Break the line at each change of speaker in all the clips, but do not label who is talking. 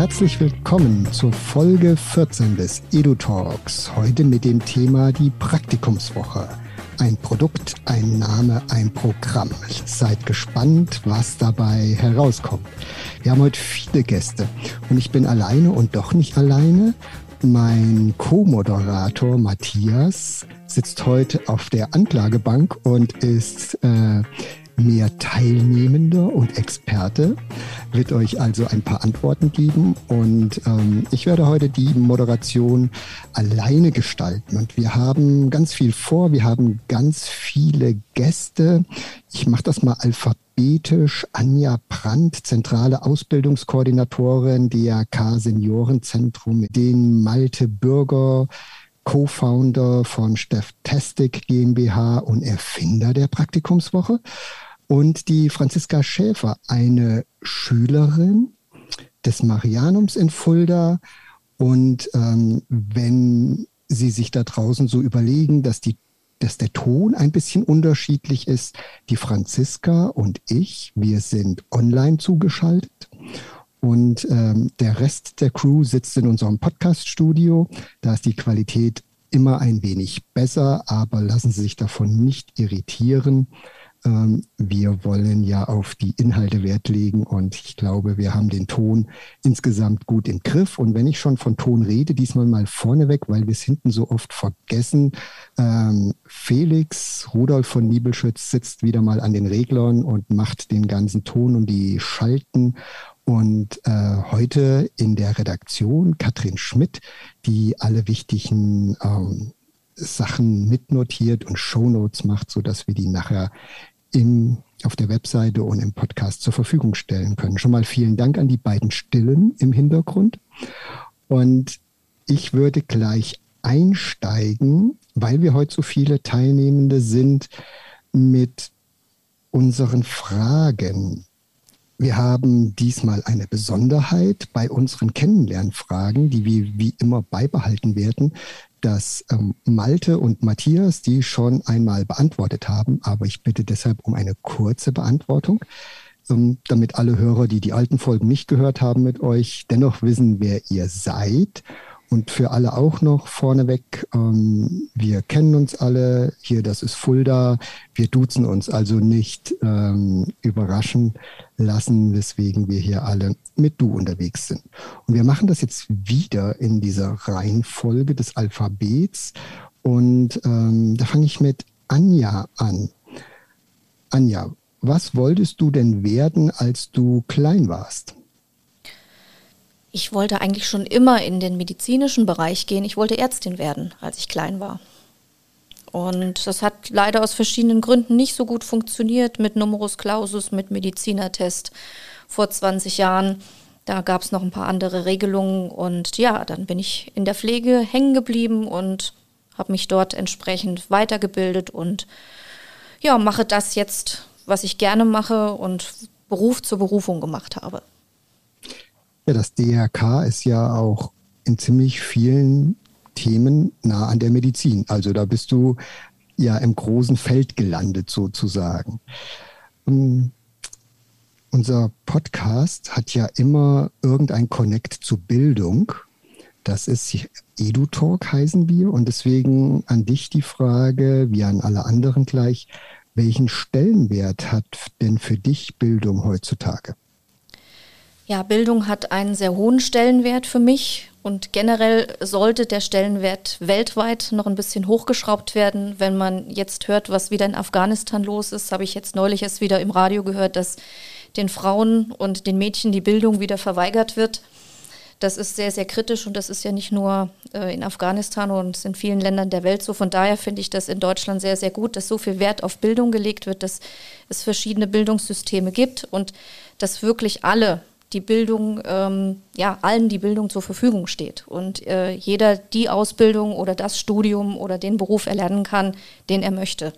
herzlich willkommen zur Folge 14 des EduTalks. Heute mit dem Thema die Praktikumswoche. Ein Produkt, ein Name, ein Programm. Seid gespannt, was dabei herauskommt. Wir haben heute viele Gäste und ich bin alleine und doch nicht alleine. Mein Co-Moderator Matthias sitzt heute auf der Anklagebank und ist äh, mehr Teilnehmender und Experte, wird euch also ein paar Antworten geben und ähm, ich werde heute die Moderation alleine gestalten und wir haben ganz viel vor, wir haben ganz viele Gäste. Ich mache das mal alphabetisch. Anja Brandt, zentrale Ausbildungskoordinatorin DRK Seniorenzentrum, den Malte Bürger, Co-Founder von Steff Testic GmbH und Erfinder der Praktikumswoche und die Franziska Schäfer, eine Schülerin des Marianums in Fulda. Und ähm, wenn Sie sich da draußen so überlegen, dass die dass der Ton ein bisschen unterschiedlich ist. Die Franziska und ich, wir sind online zugeschaltet und ähm, der Rest der Crew sitzt in unserem Podcast-Studio. Da ist die Qualität immer ein wenig besser, aber lassen Sie sich davon nicht irritieren. Ähm, wir wollen ja auf die Inhalte Wert legen und ich glaube, wir haben den Ton insgesamt gut im Griff. Und wenn ich schon von Ton rede, diesmal mal vorneweg, weil wir es hinten so oft vergessen. Ähm, Felix Rudolf von Niebelschütz sitzt wieder mal an den Reglern und macht den ganzen Ton und die Schalten. Und äh, heute in der Redaktion Katrin Schmidt, die alle wichtigen ähm, Sachen mitnotiert und Shownotes macht, sodass wir die nachher im, auf der Webseite und im Podcast zur Verfügung stellen können. Schon mal vielen Dank an die beiden Stillen im Hintergrund. Und ich würde gleich einsteigen, weil wir heute so viele Teilnehmende sind, mit unseren Fragen. Wir haben diesmal eine Besonderheit bei unseren Kennenlernfragen, die wir wie immer beibehalten werden dass ähm, Malte und Matthias die schon einmal beantwortet haben, aber ich bitte deshalb um eine kurze Beantwortung, ähm, damit alle Hörer, die die alten Folgen nicht gehört haben mit euch, dennoch wissen, wer ihr seid und für alle auch noch vorneweg, ähm, wir kennen uns alle, hier das ist Fulda, wir duzen uns also nicht ähm, überraschen lassen, weswegen wir hier alle mit du unterwegs sind. Und wir machen das jetzt wieder in dieser Reihenfolge des Alphabets und ähm, da fange ich mit Anja an. Anja, was wolltest du denn werden, als du klein warst?
Ich wollte eigentlich schon immer in den medizinischen Bereich gehen. Ich wollte Ärztin werden, als ich klein war. Und das hat leider aus verschiedenen Gründen nicht so gut funktioniert mit Numerus Clausus, mit Medizinertest vor 20 Jahren. Da gab es noch ein paar andere Regelungen und ja, dann bin ich in der Pflege hängen geblieben und habe mich dort entsprechend weitergebildet und ja, mache das jetzt, was ich gerne mache und Beruf zur Berufung gemacht habe.
Ja, das DRK ist ja auch in ziemlich vielen Themen nah an der Medizin. Also da bist du ja im großen Feld gelandet sozusagen. Um, ähm, unser Podcast hat ja immer irgendein Connect zu Bildung. Das ist EduTalk heißen wir und deswegen an dich die Frage, wie an alle anderen gleich, welchen Stellenwert hat denn für dich Bildung heutzutage?
Ja, Bildung hat einen sehr hohen Stellenwert für mich und generell sollte der Stellenwert weltweit noch ein bisschen hochgeschraubt werden. Wenn man jetzt hört, was wieder in Afghanistan los ist, habe ich jetzt neulich erst wieder im Radio gehört, dass den Frauen und den Mädchen die Bildung wieder verweigert wird. Das ist sehr, sehr kritisch und das ist ja nicht nur äh, in Afghanistan und in vielen Ländern der Welt so. Von daher finde ich das in Deutschland sehr, sehr gut, dass so viel Wert auf Bildung gelegt wird, dass es verschiedene Bildungssysteme gibt und dass wirklich alle die Bildung, ähm, ja, allen die Bildung zur Verfügung steht und äh, jeder die Ausbildung oder das Studium oder den Beruf erlernen kann, den er möchte.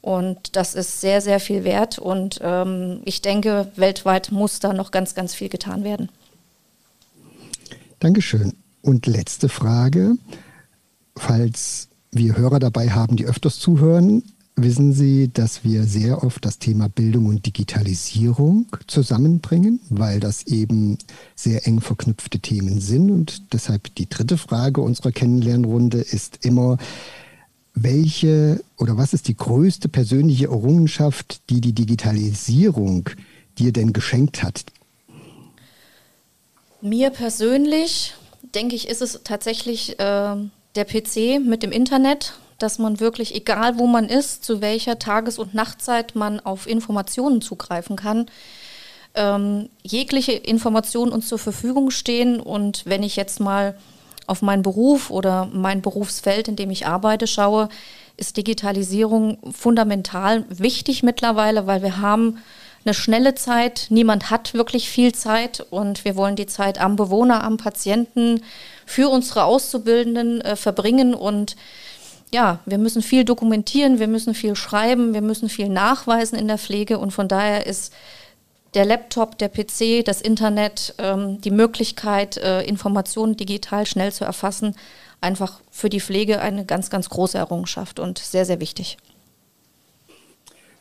Und das ist sehr, sehr viel wert und ähm, ich denke, weltweit muss da noch ganz, ganz viel getan werden.
Dankeschön. Und letzte Frage, falls wir Hörer dabei haben, die öfters zuhören, wissen Sie, dass wir sehr oft das Thema Bildung und Digitalisierung zusammenbringen, weil das eben sehr eng verknüpfte Themen sind. Und deshalb die dritte Frage unserer Kennenlernrunde ist immer, welche oder was ist die größte persönliche Errungenschaft, die die Digitalisierung dir denn geschenkt hat?
Mir persönlich, denke ich, ist es tatsächlich äh, der PC mit dem Internet dass man wirklich, egal wo man ist, zu welcher Tages- und Nachtzeit man auf Informationen zugreifen kann, ähm, jegliche Informationen uns zur Verfügung stehen. Und wenn ich jetzt mal auf meinen Beruf oder mein Berufsfeld, in dem ich arbeite, schaue, ist Digitalisierung fundamental wichtig mittlerweile, weil wir haben eine schnelle Zeit. Niemand hat wirklich viel Zeit und wir wollen die Zeit am Bewohner, am Patienten für unsere Auszubildenden äh, verbringen und ja, wir müssen viel dokumentieren, wir müssen viel schreiben, wir müssen viel nachweisen in der Pflege und von daher ist der Laptop, der PC, das Internet, ähm, die Möglichkeit, äh, Informationen digital schnell zu erfassen, einfach für die Pflege eine ganz, ganz große Errungenschaft und sehr, sehr wichtig.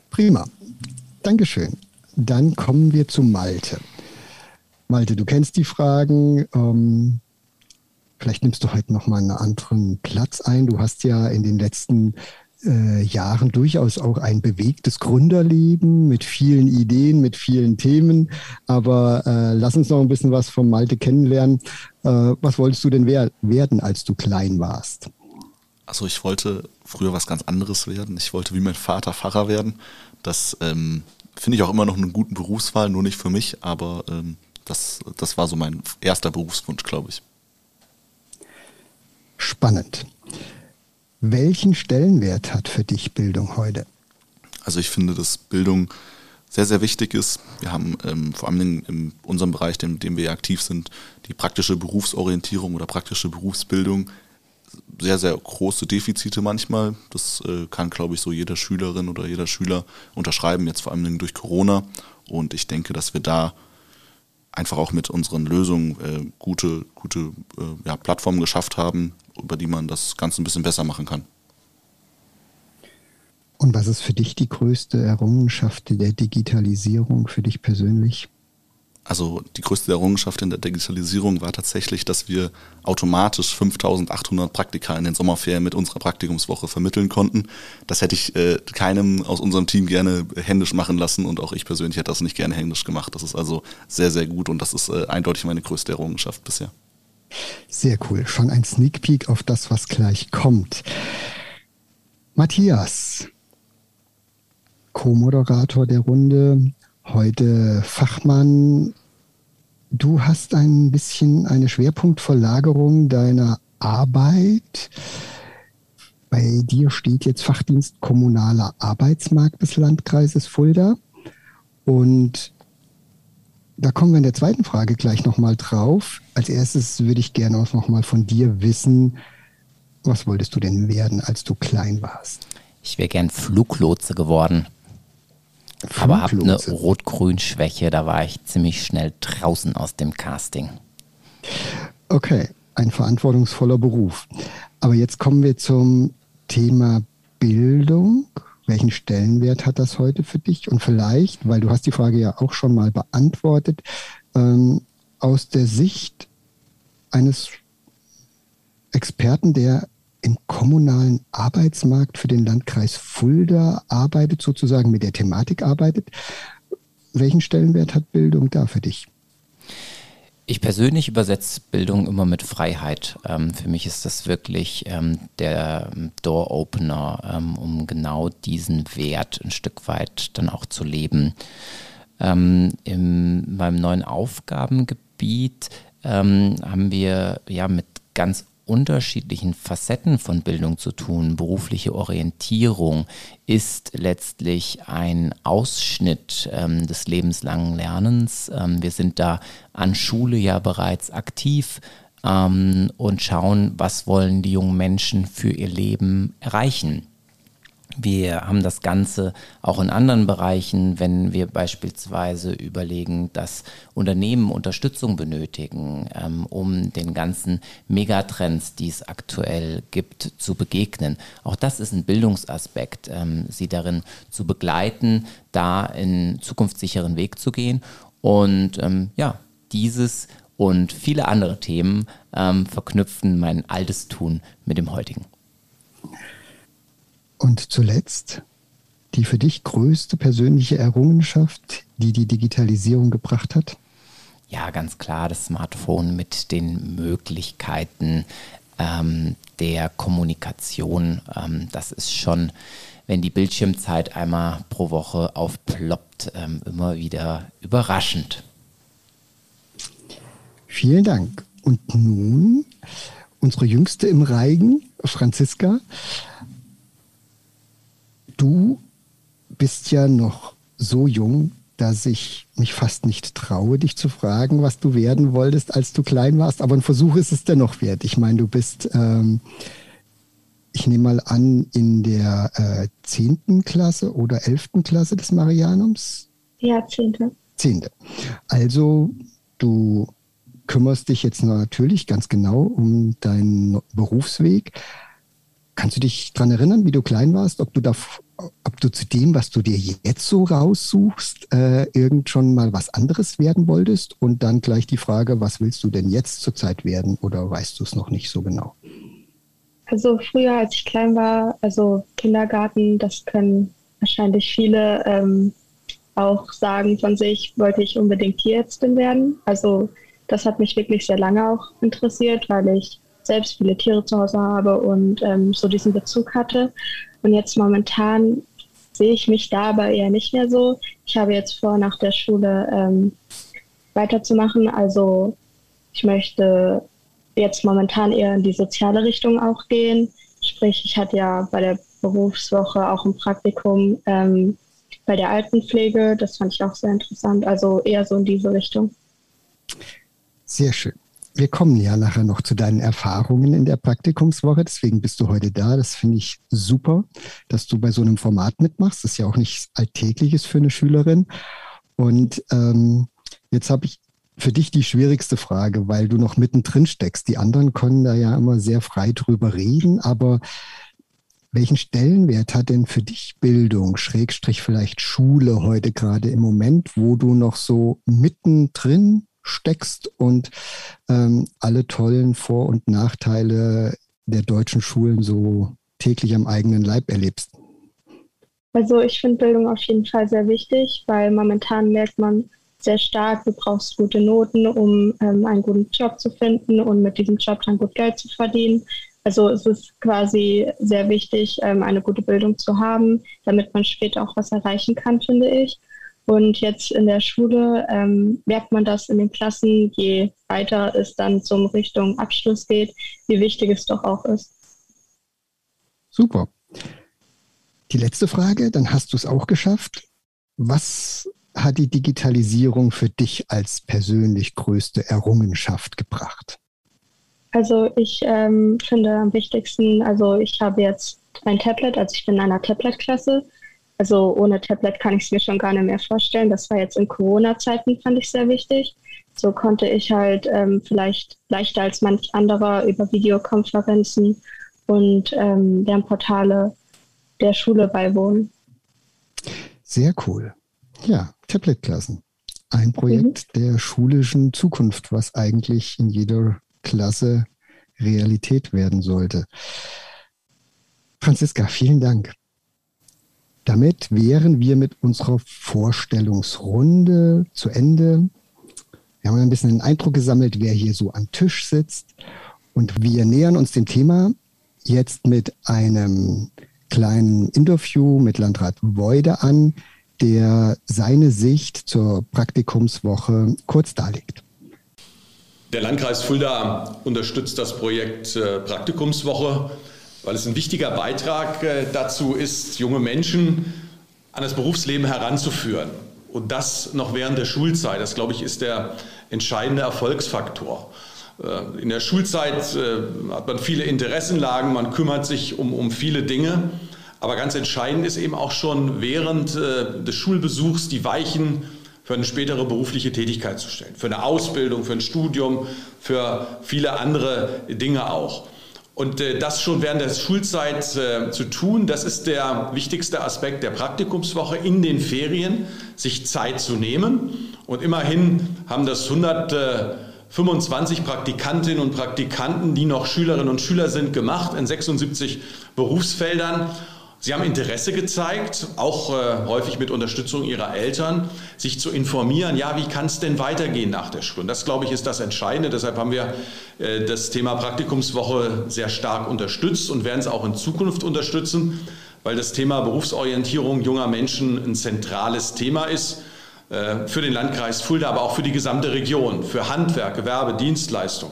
Prima. Dankeschön. Dann kommen wir zu Malte. Malte, du kennst die Fragen. Ähm, Vielleicht nimmst du heute nochmal einen anderen Platz ein. Du hast ja in den letzten äh, Jahren durchaus auch ein bewegtes Gründerleben mit vielen Ideen, mit vielen Themen. Aber äh, lass uns noch ein bisschen was von Malte kennenlernen. Äh, was wolltest du denn wer werden, als du klein warst?
Also ich wollte früher was ganz anderes werden. Ich wollte wie mein Vater Pfarrer werden. Das ähm, finde ich auch immer noch einen guten Berufswahl, nur nicht für mich, aber ähm, das, das war so mein erster Berufswunsch, glaube ich
spannend. Welchen Stellenwert hat für dich Bildung heute?
Also ich finde, dass Bildung sehr, sehr wichtig ist. Wir haben ähm, vor allem in unserem Bereich, in dem wir aktiv sind, die praktische Berufsorientierung oder praktische Berufsbildung sehr, sehr große Defizite manchmal. Das äh, kann, glaube ich, so jeder Schülerin oder jeder Schüler unterschreiben, jetzt vor allem durch Corona. Und ich denke, dass wir da einfach auch mit unseren Lösungen äh, gute, gute äh, ja, Plattformen geschafft haben, über die man das Ganze ein bisschen besser machen kann.
Und was ist für dich die größte Errungenschaft der Digitalisierung für dich persönlich?
Also die größte Errungenschaft in der Digitalisierung war tatsächlich, dass wir automatisch 5800 Praktika in den Sommerferien mit unserer Praktikumswoche vermitteln konnten. Das hätte ich äh, keinem aus unserem Team gerne händisch machen lassen und auch ich persönlich hätte das nicht gerne händisch gemacht. Das ist also sehr, sehr gut und das ist äh, eindeutig meine größte Errungenschaft bisher.
Sehr cool. Schon ein Sneak Peek auf das, was gleich kommt. Matthias, Co-Moderator der Runde, heute Fachmann. Du hast ein bisschen eine Schwerpunktverlagerung deiner Arbeit. Bei dir steht jetzt Fachdienst Kommunaler Arbeitsmarkt des Landkreises Fulda. Und da kommen wir in der zweiten Frage gleich nochmal drauf. Als erstes würde ich gerne auch nochmal von dir wissen, was wolltest du denn werden, als du klein warst?
Ich wäre gern Fluglotse geworden. Aber habe eine Rot-Grün-Schwäche, da war ich ziemlich schnell draußen aus dem Casting.
Okay, ein verantwortungsvoller Beruf. Aber jetzt kommen wir zum Thema Bildung. Welchen Stellenwert hat das heute für dich? Und vielleicht, weil du hast die Frage ja auch schon mal beantwortet, ähm, aus der Sicht eines Experten, der im kommunalen Arbeitsmarkt für den Landkreis Fulda arbeitet, sozusagen mit der Thematik arbeitet. Welchen Stellenwert hat Bildung da für dich?
Ich persönlich übersetze Bildung immer mit Freiheit. Ähm, für mich ist das wirklich ähm, der Door-Opener, ähm, um genau diesen Wert ein Stück weit dann auch zu leben. Ähm, in meinem neuen Aufgabengebiet ähm, haben wir ja mit ganz unterschiedlichen Facetten von Bildung zu tun. Berufliche Orientierung ist letztlich ein Ausschnitt ähm, des lebenslangen Lernens. Ähm, wir sind da an Schule ja bereits aktiv ähm, und schauen, was wollen die jungen Menschen für ihr Leben erreichen. Wir haben das Ganze auch in anderen Bereichen, wenn wir beispielsweise überlegen, dass Unternehmen Unterstützung benötigen, ähm, um den ganzen Megatrends, die es aktuell gibt, zu begegnen. Auch das ist ein Bildungsaspekt, ähm, sie darin zu begleiten, da in zukunftssicheren Weg zu gehen. Und ähm, ja, dieses und viele andere Themen ähm, verknüpfen mein altes Tun mit dem heutigen.
Und zuletzt die für dich größte persönliche Errungenschaft, die die Digitalisierung gebracht hat?
Ja, ganz klar, das Smartphone mit den Möglichkeiten ähm, der Kommunikation. Ähm, das ist schon, wenn die Bildschirmzeit einmal pro Woche aufploppt, ähm, immer wieder überraschend.
Vielen Dank. Und nun unsere Jüngste im Reigen, Franziska du bist ja noch so jung, dass ich mich fast nicht traue, dich zu fragen, was du werden wolltest, als du klein warst. Aber ein Versuch ist es dennoch wert. Ich meine, du bist, ähm, ich nehme mal an, in der äh, zehnten äh, Klasse oder elften Klasse des Marianums?
Ja, zehnte.
Zehnte. Also du kümmerst dich jetzt natürlich ganz genau um deinen Berufsweg. Kannst du dich daran erinnern, wie du klein warst, ob du da ob du zu dem, was du dir jetzt so raussuchst, äh, irgend schon mal was anderes werden wolltest und dann gleich die Frage, was willst du denn jetzt zurzeit werden oder weißt du es noch nicht so genau?
Also früher, als ich klein war, also Kindergarten, das können wahrscheinlich viele ähm, auch sagen von sich, wollte ich unbedingt Tierärztin werden. Also das hat mich wirklich sehr lange auch interessiert, weil ich selbst viele Tiere zu Hause habe und ähm, so diesen Bezug hatte. Und jetzt momentan sehe ich mich da aber eher nicht mehr so. Ich habe jetzt vor, nach der Schule ähm, weiterzumachen. Also ich möchte jetzt momentan eher in die soziale Richtung auch gehen. Sprich, ich hatte ja bei der Berufswoche auch ein Praktikum ähm, bei der Altenpflege. Das fand ich auch sehr interessant. Also eher so in diese Richtung.
Sehr schön. Wir kommen ja nachher noch zu deinen Erfahrungen in der Praktikumswoche. Deswegen bist du heute da. Das finde ich super, dass du bei so einem Format mitmachst. Das ist ja auch nichts Alltägliches für eine Schülerin. Und ähm, jetzt habe ich für dich die schwierigste Frage, weil du noch mittendrin steckst. Die anderen können da ja immer sehr frei drüber reden, aber welchen Stellenwert hat denn für dich Bildung, Schrägstrich vielleicht Schule heute gerade im Moment, wo du noch so mittendrin steckst und ähm, alle tollen Vor- und Nachteile der deutschen Schulen so täglich am eigenen Leib erlebst?
Also ich finde Bildung auf jeden Fall sehr wichtig, weil momentan merkt man sehr stark, du brauchst gute Noten, um ähm, einen guten Job zu finden und mit diesem Job dann gut Geld zu verdienen. Also es ist quasi sehr wichtig, ähm, eine gute Bildung zu haben, damit man später auch was erreichen kann, finde ich. Und jetzt in der Schule ähm, merkt man das in den Klassen, je weiter es dann zum Richtung Abschluss geht, wie wichtig es doch auch ist.
Super. Die letzte Frage, dann hast du es auch geschafft. Was hat die Digitalisierung für dich als persönlich größte Errungenschaft gebracht?
Also ich ähm, finde am wichtigsten, also ich habe jetzt ein Tablet, also ich bin in einer Tablet-Klasse also ohne Tablet kann ich es mir schon gar nicht mehr vorstellen. Das war jetzt in Corona-Zeiten, fand ich sehr wichtig. So konnte ich halt ähm, vielleicht leichter als manch anderer über Videokonferenzen und ähm, Lernportale der Schule beiwohnen.
Sehr cool. Ja, Tablet-Klassen. Ein Projekt mhm. der schulischen Zukunft, was eigentlich in jeder Klasse Realität werden sollte. Franziska, vielen Dank. Damit wären wir mit unserer Vorstellungsrunde zu Ende. Wir haben ein bisschen einen Eindruck gesammelt, wer hier so am Tisch sitzt. Und wir nähern uns dem Thema jetzt mit einem kleinen Interview mit Landrat Woide an, der seine Sicht zur Praktikumswoche kurz darlegt.
Der Landkreis Fulda unterstützt das Projekt äh, Praktikumswoche weil es ein wichtiger Beitrag äh, dazu ist, junge Menschen an das Berufsleben heranzuführen. Und das noch während der Schulzeit. Das, glaube ich, ist der entscheidende Erfolgsfaktor. Äh, in der Schulzeit äh, hat man viele Interessenlagen, man kümmert sich um, um viele Dinge. Aber ganz entscheidend ist eben auch schon während äh, des Schulbesuchs die Weichen für eine spätere berufliche Tätigkeit zu stellen, für eine Ausbildung, für ein Studium, für viele andere Dinge auch. Und äh, das schon während der Schulzeit äh, zu tun, das ist der wichtigste Aspekt der Praktikumswoche in den Ferien, sich Zeit zu nehmen. Und immerhin haben das 125 Praktikantinnen und Praktikanten, die noch Schülerinnen und Schüler sind, gemacht in 76 Berufsfeldern. Sie haben Interesse gezeigt, auch äh, häufig mit Unterstützung ihrer Eltern, sich zu informieren, ja, wie kann es denn weitergehen nach der Schule? Und das, glaube ich, ist das Entscheidende. Deshalb haben wir äh, das Thema Praktikumswoche sehr stark unterstützt und werden es auch in Zukunft unterstützen, weil das Thema Berufsorientierung junger Menschen ein zentrales Thema ist äh, für den Landkreis Fulda, aber auch für die gesamte Region, für Handwerk, Gewerbe, Dienstleistung,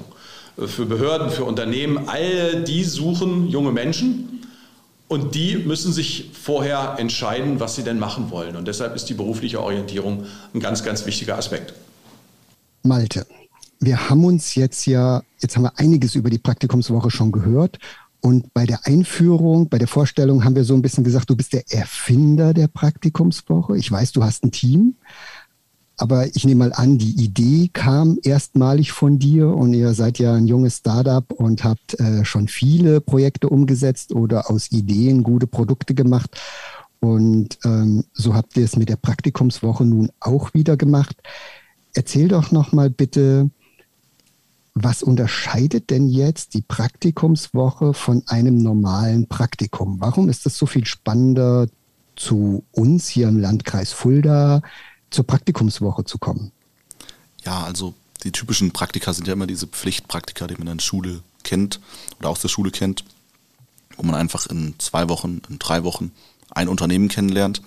äh, für Behörden, für Unternehmen. All die suchen junge Menschen und die müssen sich vorher entscheiden, was sie denn machen wollen. Und deshalb ist die berufliche Orientierung ein ganz, ganz wichtiger Aspekt.
Malte, wir haben uns jetzt ja, jetzt haben wir einiges über die Praktikumswoche schon gehört. Und bei der Einführung, bei der Vorstellung haben wir so ein bisschen gesagt, du bist der Erfinder der Praktikumswoche. Ich weiß, du hast ein Team. Aber ich nehme mal an, die Idee kam erstmalig von dir und ihr seid ja ein junges Startup und habt äh, schon viele Projekte umgesetzt oder aus Ideen gute Produkte gemacht. Und ähm, so habt ihr es mit der Praktikumswoche nun auch wieder gemacht. Erzähl doch noch mal bitte, was unterscheidet denn jetzt die Praktikumswoche von einem normalen Praktikum? Warum ist das so viel spannender zu uns hier im Landkreis Fulda? Zur Praktikumswoche zu kommen?
Ja, also die typischen Praktika sind ja immer diese Pflichtpraktika, die man in der Schule kennt oder aus der Schule kennt, wo man einfach in zwei Wochen, in drei Wochen ein Unternehmen kennenlernt.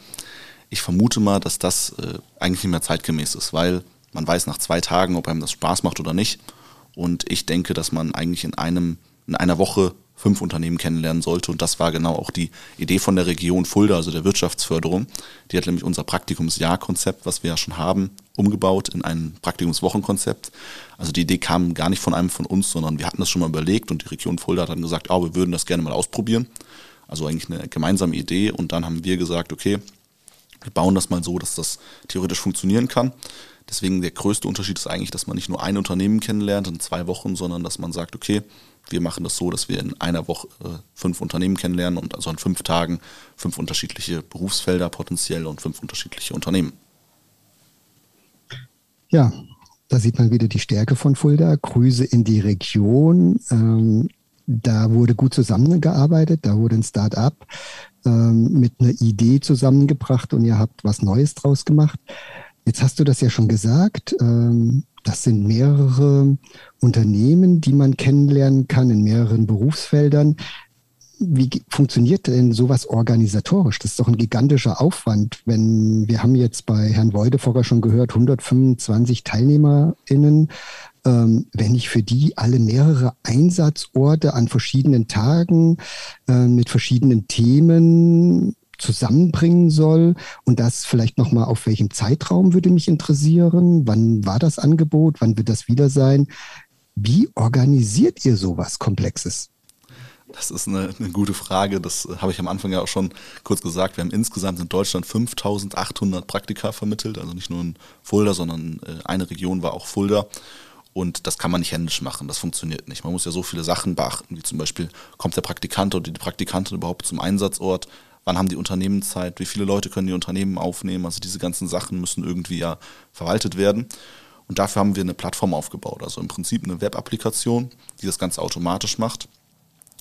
Ich vermute mal, dass das äh, eigentlich nicht mehr zeitgemäß ist, weil man weiß nach zwei Tagen, ob einem das Spaß macht oder nicht. Und ich denke, dass man eigentlich in einem, in einer Woche fünf Unternehmen kennenlernen sollte. Und das war genau auch die Idee von der Region Fulda, also der Wirtschaftsförderung. Die hat nämlich unser Praktikumsjahrkonzept, was wir ja schon haben, umgebaut in ein Praktikumswochenkonzept. Also die Idee kam gar nicht von einem von uns, sondern wir hatten das schon mal überlegt und die Region Fulda hat dann gesagt, oh, wir würden das gerne mal ausprobieren. Also eigentlich eine gemeinsame Idee. Und dann haben wir gesagt, okay, wir bauen das mal so, dass das theoretisch funktionieren kann. Deswegen der größte Unterschied ist eigentlich, dass man nicht nur ein Unternehmen kennenlernt in zwei Wochen, sondern dass man sagt, okay, wir machen das so, dass wir in einer Woche äh, fünf Unternehmen kennenlernen und also in fünf Tagen fünf unterschiedliche Berufsfelder potenziell und fünf unterschiedliche Unternehmen.
Ja, da sieht man wieder die Stärke von Fulda. Grüße in die Region. Ähm, da wurde gut zusammengearbeitet, da wurde ein Start-up ähm, mit einer Idee zusammengebracht und ihr habt was Neues draus gemacht. Jetzt hast du das ja schon gesagt. Ähm, das sind mehrere Unternehmen, die man kennenlernen kann in mehreren Berufsfeldern. Wie funktioniert denn sowas organisatorisch? Das ist doch ein gigantischer Aufwand. Wenn wir haben jetzt bei Herrn Weudefocker schon gehört, 125 TeilnehmerInnen. Ähm, wenn ich für die alle mehrere Einsatzorte an verschiedenen Tagen äh, mit verschiedenen Themen zusammenbringen soll und das vielleicht nochmal auf welchem Zeitraum würde mich interessieren. Wann war das Angebot? Wann wird das wieder sein? Wie organisiert ihr sowas Komplexes?
Das ist eine, eine, gute Frage. Das habe ich am Anfang ja auch schon kurz gesagt. Wir haben insgesamt in Deutschland 5800 Praktika vermittelt. Also nicht nur in Fulda, sondern äh, eine Region war auch Fulda. Und das kann man nicht händisch machen. Das funktioniert nicht. Man muss ja so viele Sachen beachten, wie zum Beispiel, kommt der Praktikant oder die Praktikantin überhaupt zum Einsatzort? Wann haben die Unternehmen Zeit, wie viele Leute können die Unternehmen aufnehmen. Also diese ganzen Sachen müssen irgendwie ja verwaltet werden. Und dafür haben wir eine Plattform aufgebaut, also im Prinzip eine Web-Applikation, die das Ganze automatisch macht.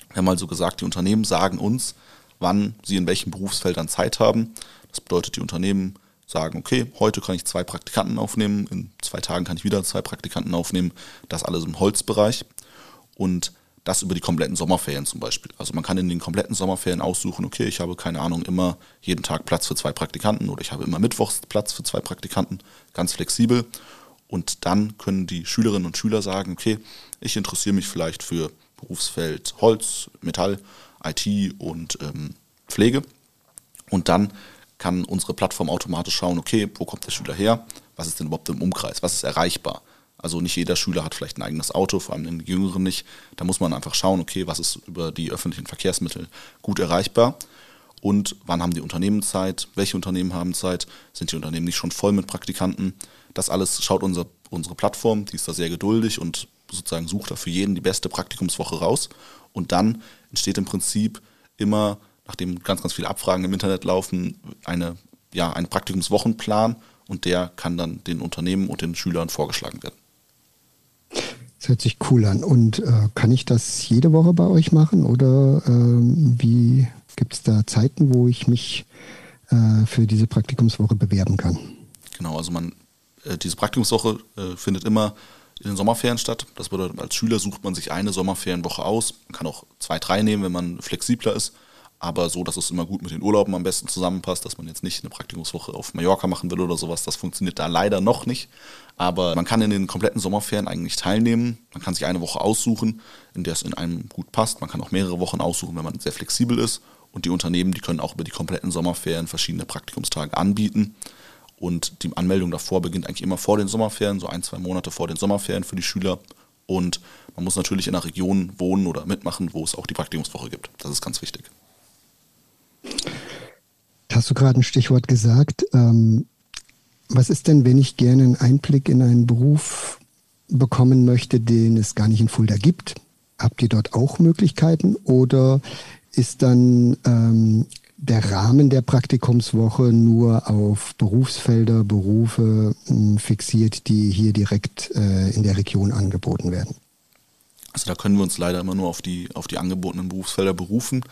Wir haben also gesagt, die Unternehmen sagen uns, wann sie in welchen Berufsfeldern Zeit haben. Das bedeutet, die Unternehmen sagen, okay, heute kann ich zwei Praktikanten aufnehmen, in zwei Tagen kann ich wieder zwei Praktikanten aufnehmen. Das alles im Holzbereich. Und das über die kompletten Sommerferien zum Beispiel. Also man kann in den kompletten Sommerferien aussuchen, okay, ich habe keine Ahnung, immer jeden Tag Platz für zwei Praktikanten oder ich habe immer Mittwochs Platz für zwei Praktikanten, ganz flexibel. Und dann können die Schülerinnen und Schüler sagen, okay, ich interessiere mich vielleicht für Berufsfeld Holz, Metall, IT und ähm, Pflege. Und dann kann unsere Plattform automatisch schauen, okay, wo kommt der Schüler her? Was ist denn überhaupt im Umkreis? Was ist erreichbar? Also nicht jeder Schüler hat vielleicht ein eigenes Auto, vor allem die Jüngeren nicht. Da muss man einfach schauen, okay, was ist über die öffentlichen Verkehrsmittel gut erreichbar. und wann haben die Unternehmen Zeit, welche Unternehmen haben Zeit, sind die Unternehmen nicht schon voll mit Praktikanten. Das alles schaut unser, unsere Plattform, die ist da sehr geduldig und sozusagen sucht da für jeden die beste Praktikumswoche raus. Und dann entsteht im Prinzip immer, nachdem ganz, ganz viele Abfragen im Internet laufen, eine, ja, ein Praktikumswochenplan und der kann dann den Unternehmen und den Schülern vorgeschlagen werden.
Das hört sich cool an. Und äh, kann ich das jede Woche bei euch machen oder ähm, wie gibt es da Zeiten, wo ich mich äh, für diese Praktikumswoche bewerben kann?
Genau, also man, äh, diese Praktikumswoche äh, findet immer in den Sommerferien statt. Das bedeutet, als Schüler sucht man sich eine Sommerferienwoche aus. Man kann auch zwei, drei nehmen, wenn man flexibler ist aber so, dass es immer gut mit den Urlauben am besten zusammenpasst, dass man jetzt nicht eine Praktikumswoche auf Mallorca machen will oder sowas. Das funktioniert da leider noch nicht. Aber man kann in den kompletten Sommerferien eigentlich teilnehmen. Man kann sich eine Woche aussuchen, in der es in einem gut passt. Man kann auch mehrere Wochen aussuchen, wenn man sehr flexibel ist. Und die Unternehmen, die können auch über die kompletten Sommerferien verschiedene Praktikumstage anbieten. Und die Anmeldung davor beginnt eigentlich immer vor den Sommerferien, so ein, zwei Monate vor den Sommerferien für die Schüler. Und man muss natürlich in einer Region wohnen oder mitmachen, wo es auch die Praktikumswoche gibt. Das ist ganz wichtig.
Hast du gerade ein Stichwort gesagt? Ähm, was ist denn, wenn ich gerne einen Einblick in einen Beruf bekommen möchte, den es gar nicht in Fulda gibt? Habt ihr dort auch Möglichkeiten oder ist dann ähm, der Rahmen der Praktikumswoche nur auf Berufsfelder, Berufe äh, fixiert, die hier direkt äh, in der Region angeboten werden?
Also da können wir uns leider immer nur auf die, auf die angebotenen Berufsfelder berufen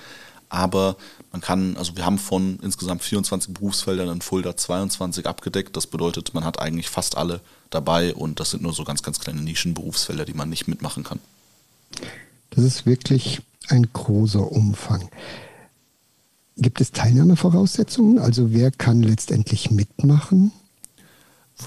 aber man kann, also wir haben von insgesamt 24 Berufsfeldern in Fulda 22 abgedeckt. Das bedeutet, man hat eigentlich fast alle dabei und das sind nur so ganz, ganz kleine Nischenberufsfelder, die man nicht mitmachen kann.
Das ist wirklich ein großer Umfang. Gibt es Teilnahmevoraussetzungen? Also wer kann letztendlich mitmachen?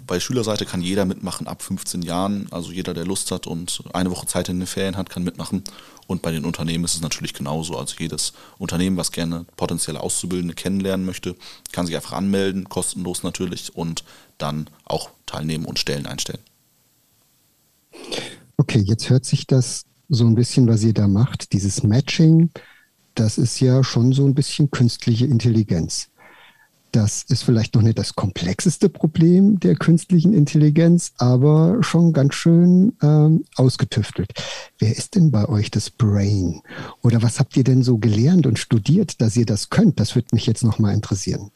Bei Schülerseite kann jeder mitmachen ab 15 Jahren. Also jeder, der Lust hat und eine Woche Zeit in den Ferien hat, kann mitmachen. Und bei den Unternehmen ist es natürlich genauso. Also jedes Unternehmen, was gerne potenzielle Auszubildende kennenlernen möchte, kann sich einfach anmelden, kostenlos natürlich, und dann auch teilnehmen und Stellen einstellen.
Okay, jetzt hört sich das so ein bisschen, was ihr da macht, dieses Matching, das ist ja schon so ein bisschen künstliche Intelligenz. Das ist vielleicht noch nicht das komplexeste Problem der künstlichen Intelligenz, aber schon ganz schön ähm, ausgetüftelt. Wer ist denn bei euch das Brain? Oder was habt ihr denn so gelernt und studiert, dass ihr das könnt? Das würde mich jetzt nochmal interessieren.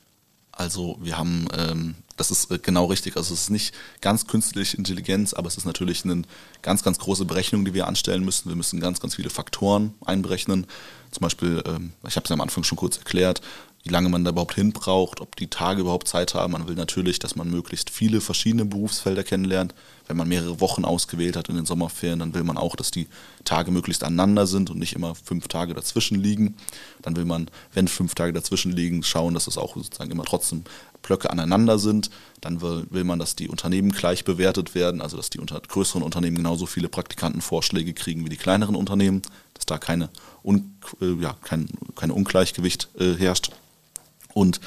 Also wir haben, ähm, das ist äh, genau richtig, also es ist nicht ganz künstliche Intelligenz, aber es ist natürlich eine ganz, ganz große Berechnung, die wir anstellen müssen. Wir müssen ganz, ganz viele Faktoren einberechnen. Zum Beispiel, ähm, ich habe es ja am Anfang schon kurz erklärt, wie lange man da überhaupt hin braucht, ob die Tage überhaupt Zeit haben. Man will natürlich, dass man möglichst viele verschiedene Berufsfelder kennenlernt. Wenn man mehrere Wochen ausgewählt hat in den Sommerferien, dann will man auch, dass die Tage möglichst aneinander sind und nicht immer fünf Tage dazwischen liegen. Dann will man, wenn fünf Tage dazwischen liegen, schauen, dass es auch sozusagen immer trotzdem Blöcke aneinander sind. Dann will, will man, dass die Unternehmen gleich bewertet werden, also dass die unter, größeren Unternehmen genauso viele Praktikantenvorschläge kriegen wie die kleineren Unternehmen, dass da keine, un, äh, ja, kein, keine Ungleichgewicht äh, herrscht. Und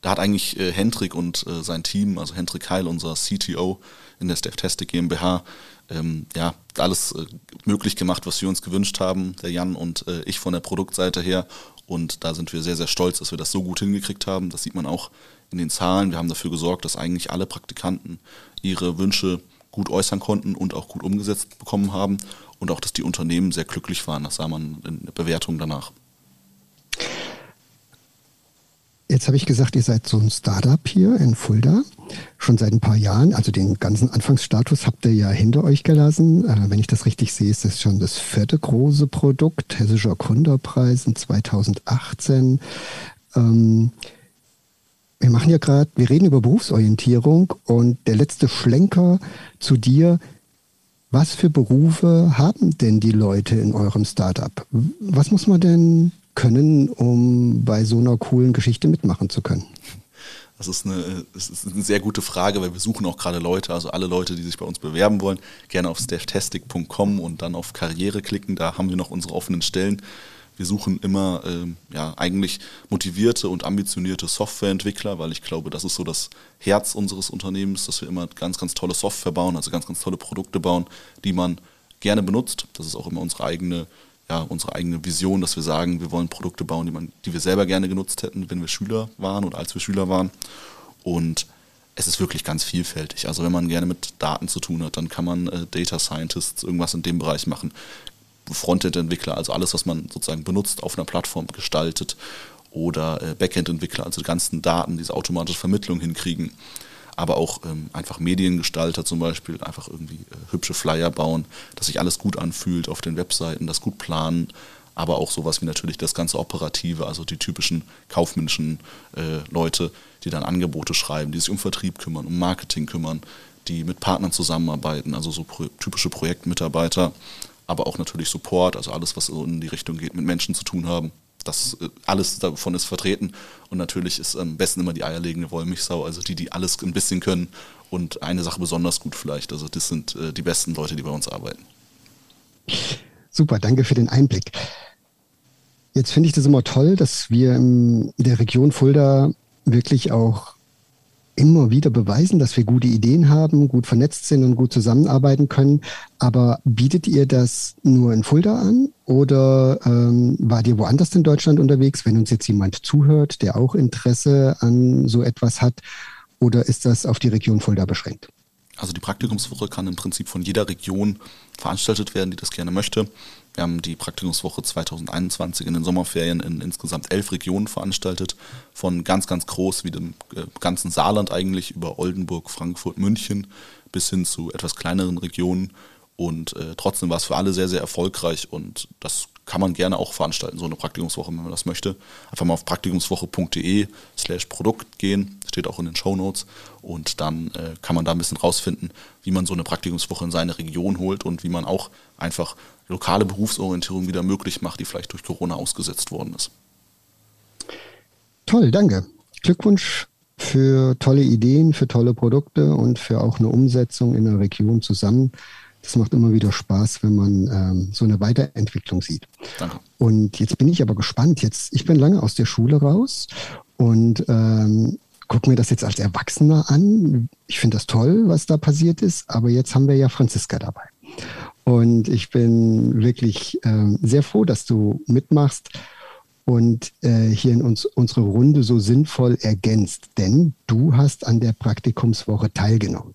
da hat eigentlich äh, Hendrik und äh, sein Team, also Hendrik Heil, unser CTO in der Steftastic GmbH, ähm, ja, alles äh, möglich gemacht, was wir uns gewünscht haben, der Jan und äh, ich von der Produktseite her. Und da sind wir sehr, sehr stolz, dass wir das so gut hingekriegt haben. Das sieht man auch in den Zahlen. Wir haben dafür gesorgt, dass eigentlich alle Praktikanten ihre Wünsche gut äußern konnten und auch gut umgesetzt bekommen haben. Und auch, dass die Unternehmen sehr glücklich waren. Das sah man in der Bewertung danach.
Jetzt habe ich gesagt, ihr seid so ein Startup hier in Fulda, schon seit ein paar Jahren. Also den ganzen Anfangsstatus habt ihr ja hinter euch gelassen. Äh, wenn ich das richtig sehe, ist das schon das vierte große Produkt, Hessischer Gründerpreis in 2018. Ähm, wir machen ja gerade, wir reden über Berufsorientierung und der letzte Schlenker zu dir. Was für Berufe haben denn die Leute in eurem Startup? Was muss man denn können, um bei so einer coolen Geschichte mitmachen zu können?
Das ist, eine, das ist eine sehr gute Frage, weil wir suchen auch gerade Leute, also alle Leute, die sich bei uns bewerben wollen, gerne auf stafftastic.com und dann auf Karriere klicken. Da haben wir noch unsere offenen Stellen. Wir suchen immer ähm, ja, eigentlich motivierte und ambitionierte Softwareentwickler, weil ich glaube, das ist so das Herz unseres Unternehmens, dass wir immer ganz, ganz tolle Software bauen, also ganz, ganz tolle Produkte bauen, die man gerne benutzt. Das ist auch immer unsere eigene ja, unsere eigene Vision, dass wir sagen, wir wollen Produkte bauen, die, man, die wir selber gerne genutzt hätten, wenn wir Schüler waren oder als wir Schüler waren. Und es ist wirklich ganz vielfältig. Also wenn man gerne mit Daten zu tun hat, dann kann man äh, Data Scientists irgendwas in dem Bereich machen. Frontend-Entwickler, also alles, was man sozusagen benutzt, auf einer Plattform gestaltet oder äh, Backend-Entwickler, also die ganzen Daten, diese automatische Vermittlung hinkriegen. Aber auch ähm, einfach Mediengestalter zum Beispiel, einfach irgendwie äh, hübsche Flyer bauen, dass sich alles gut anfühlt auf den Webseiten, das gut planen, aber auch sowas wie natürlich das ganze Operative, also die typischen kaufmännischen äh, Leute, die dann Angebote schreiben, die sich um Vertrieb kümmern, um Marketing kümmern, die mit Partnern zusammenarbeiten, also so pro typische Projektmitarbeiter, aber auch natürlich Support, also alles, was so in die Richtung geht, mit Menschen zu tun haben. Das äh, alles davon ist vertreten und natürlich ist am besten immer die eierlegende Wollmilchsau, also die, die alles ein bisschen können und eine Sache besonders gut vielleicht. Also das sind äh, die besten Leute, die bei uns arbeiten.
Super, danke für den Einblick. Jetzt finde ich das immer toll, dass wir in der Region Fulda wirklich auch immer wieder beweisen, dass wir gute Ideen haben, gut vernetzt sind und gut zusammenarbeiten können. Aber bietet ihr das nur in Fulda an oder ähm, wart ihr woanders in Deutschland unterwegs, wenn uns jetzt jemand zuhört, der auch Interesse an so etwas hat? Oder ist das auf die Region Fulda beschränkt?
Also die Praktikumswoche kann im Prinzip von jeder Region veranstaltet werden, die das gerne möchte. Wir haben die Praktikumswoche 2021 in den Sommerferien in insgesamt elf Regionen veranstaltet, von ganz, ganz groß wie dem äh, ganzen Saarland eigentlich über Oldenburg, Frankfurt, München bis hin zu etwas kleineren Regionen. Und äh, trotzdem war es für alle sehr, sehr erfolgreich und das kann man gerne auch veranstalten, so eine Praktikumswoche, wenn man das möchte. Einfach mal auf praktikumswoche.de slash Produkt gehen, steht auch in den Show Notes und dann äh, kann man da ein bisschen rausfinden, wie man so eine Praktikumswoche in seine Region holt und wie man auch einfach lokale Berufsorientierung wieder möglich macht, die vielleicht durch Corona ausgesetzt worden ist.
Toll, danke. Glückwunsch für tolle Ideen, für tolle Produkte und für auch eine Umsetzung in der Region zusammen. Das macht immer wieder Spaß, wenn man ähm, so eine Weiterentwicklung sieht. Danke. Und jetzt bin ich aber gespannt. Jetzt, ich bin lange aus der Schule raus und ähm, gucke mir das jetzt als Erwachsener an. Ich finde das toll, was da passiert ist, aber jetzt haben wir ja Franziska dabei. Und ich bin wirklich äh, sehr froh, dass du mitmachst und äh, hier in uns unsere Runde so sinnvoll ergänzt, denn du hast an der Praktikumswoche teilgenommen.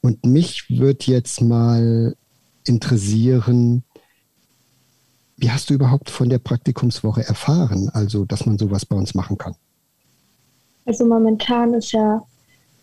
Und mich würde jetzt mal interessieren, wie hast du überhaupt von der Praktikumswoche erfahren, also dass man sowas bei uns machen kann?
Also momentan ist ja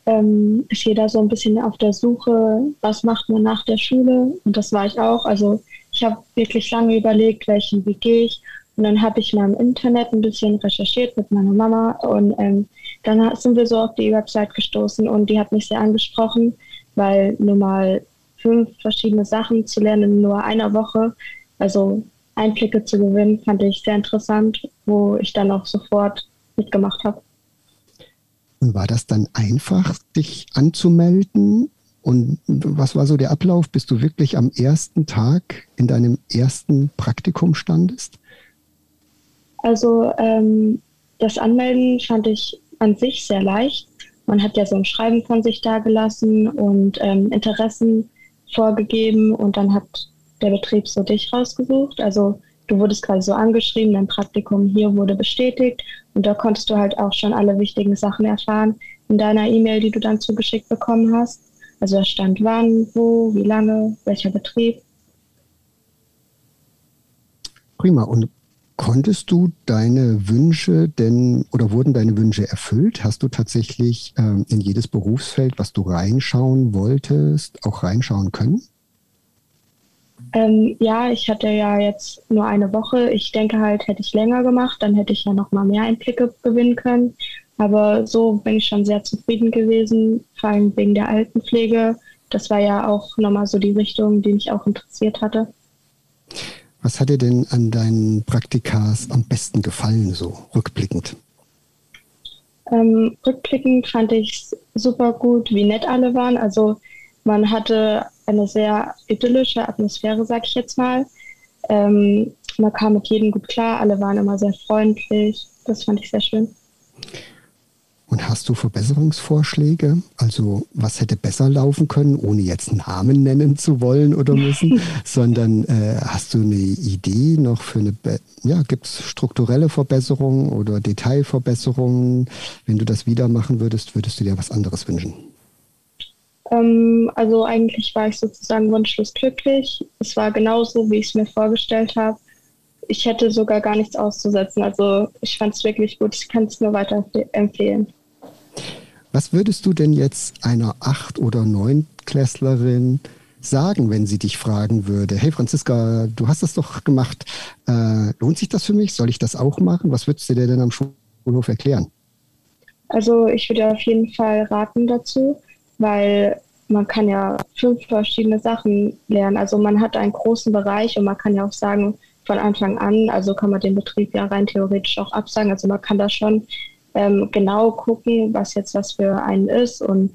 ähm, ist jeder so ein bisschen auf der Suche, was macht man nach der Schule. Und das war ich auch. Also ich habe wirklich lange überlegt, welchen Weg gehe ich. Und dann habe ich mal im Internet ein bisschen recherchiert mit meiner Mama und ähm, dann sind wir so auf die Website gestoßen und die hat mich sehr angesprochen, weil nur mal fünf verschiedene Sachen zu lernen in nur einer Woche, also Einblicke zu gewinnen, fand ich sehr interessant, wo ich dann auch sofort mitgemacht habe.
Und war das dann einfach, dich anzumelden? Und was war so der Ablauf, bis du wirklich am ersten Tag in deinem ersten Praktikum standest?
Also ähm, das Anmelden fand ich an sich sehr leicht. Man hat ja so ein Schreiben von sich dagelassen und ähm, Interessen vorgegeben und dann hat der Betrieb so dich rausgesucht. Also du wurdest quasi so angeschrieben, dein Praktikum hier wurde bestätigt und da konntest du halt auch schon alle wichtigen Sachen erfahren in deiner E-Mail, die du dann zugeschickt bekommen hast. Also da stand wann, wo, wie lange, welcher Betrieb.
Prima. Und konntest du deine Wünsche denn oder wurden deine Wünsche erfüllt? Hast du tatsächlich ähm, in jedes Berufsfeld, was du reinschauen wolltest, auch reinschauen können?
Ähm, ja, ich hatte ja jetzt nur eine Woche. Ich denke halt, hätte ich länger gemacht, dann hätte ich ja noch mal mehr Einblicke gewinnen können. Aber so bin ich schon sehr zufrieden gewesen, vor allem wegen der Altenpflege. Das war ja auch nochmal so die Richtung, die mich auch interessiert hatte.
Was hat dir denn an deinen Praktikas am besten gefallen, so rückblickend?
Ähm, rückblickend fand ich super gut, wie nett alle waren. Also man hatte eine sehr idyllische Atmosphäre, sag ich jetzt mal. Ähm, man kam mit jedem gut klar, alle waren immer sehr freundlich. Das fand ich sehr schön.
Und hast du Verbesserungsvorschläge? Also was hätte besser laufen können, ohne jetzt Namen nennen zu wollen oder müssen, sondern äh, hast du eine Idee noch für eine, Be ja, gibt es strukturelle Verbesserungen oder Detailverbesserungen? Wenn du das wieder machen würdest, würdest du dir was anderes wünschen?
Ähm, also eigentlich war ich sozusagen wunschlos glücklich. Es war genauso, wie ich es mir vorgestellt habe. Ich hätte sogar gar nichts auszusetzen. Also ich fand es wirklich gut. Ich kann es nur weiter empfehlen.
Was würdest du denn jetzt einer Acht- oder Neunklässlerin sagen, wenn sie dich fragen würde, hey Franziska, du hast das doch gemacht, äh, lohnt sich das für mich? Soll ich das auch machen? Was würdest du dir denn am Schulhof erklären?
Also ich würde auf jeden Fall raten dazu, weil man kann ja fünf verschiedene Sachen lernen. Also man hat einen großen Bereich und man kann ja auch sagen, von Anfang an, also kann man den Betrieb ja rein theoretisch auch absagen. Also man kann da schon ähm, genau gucken, was jetzt was für einen ist. Und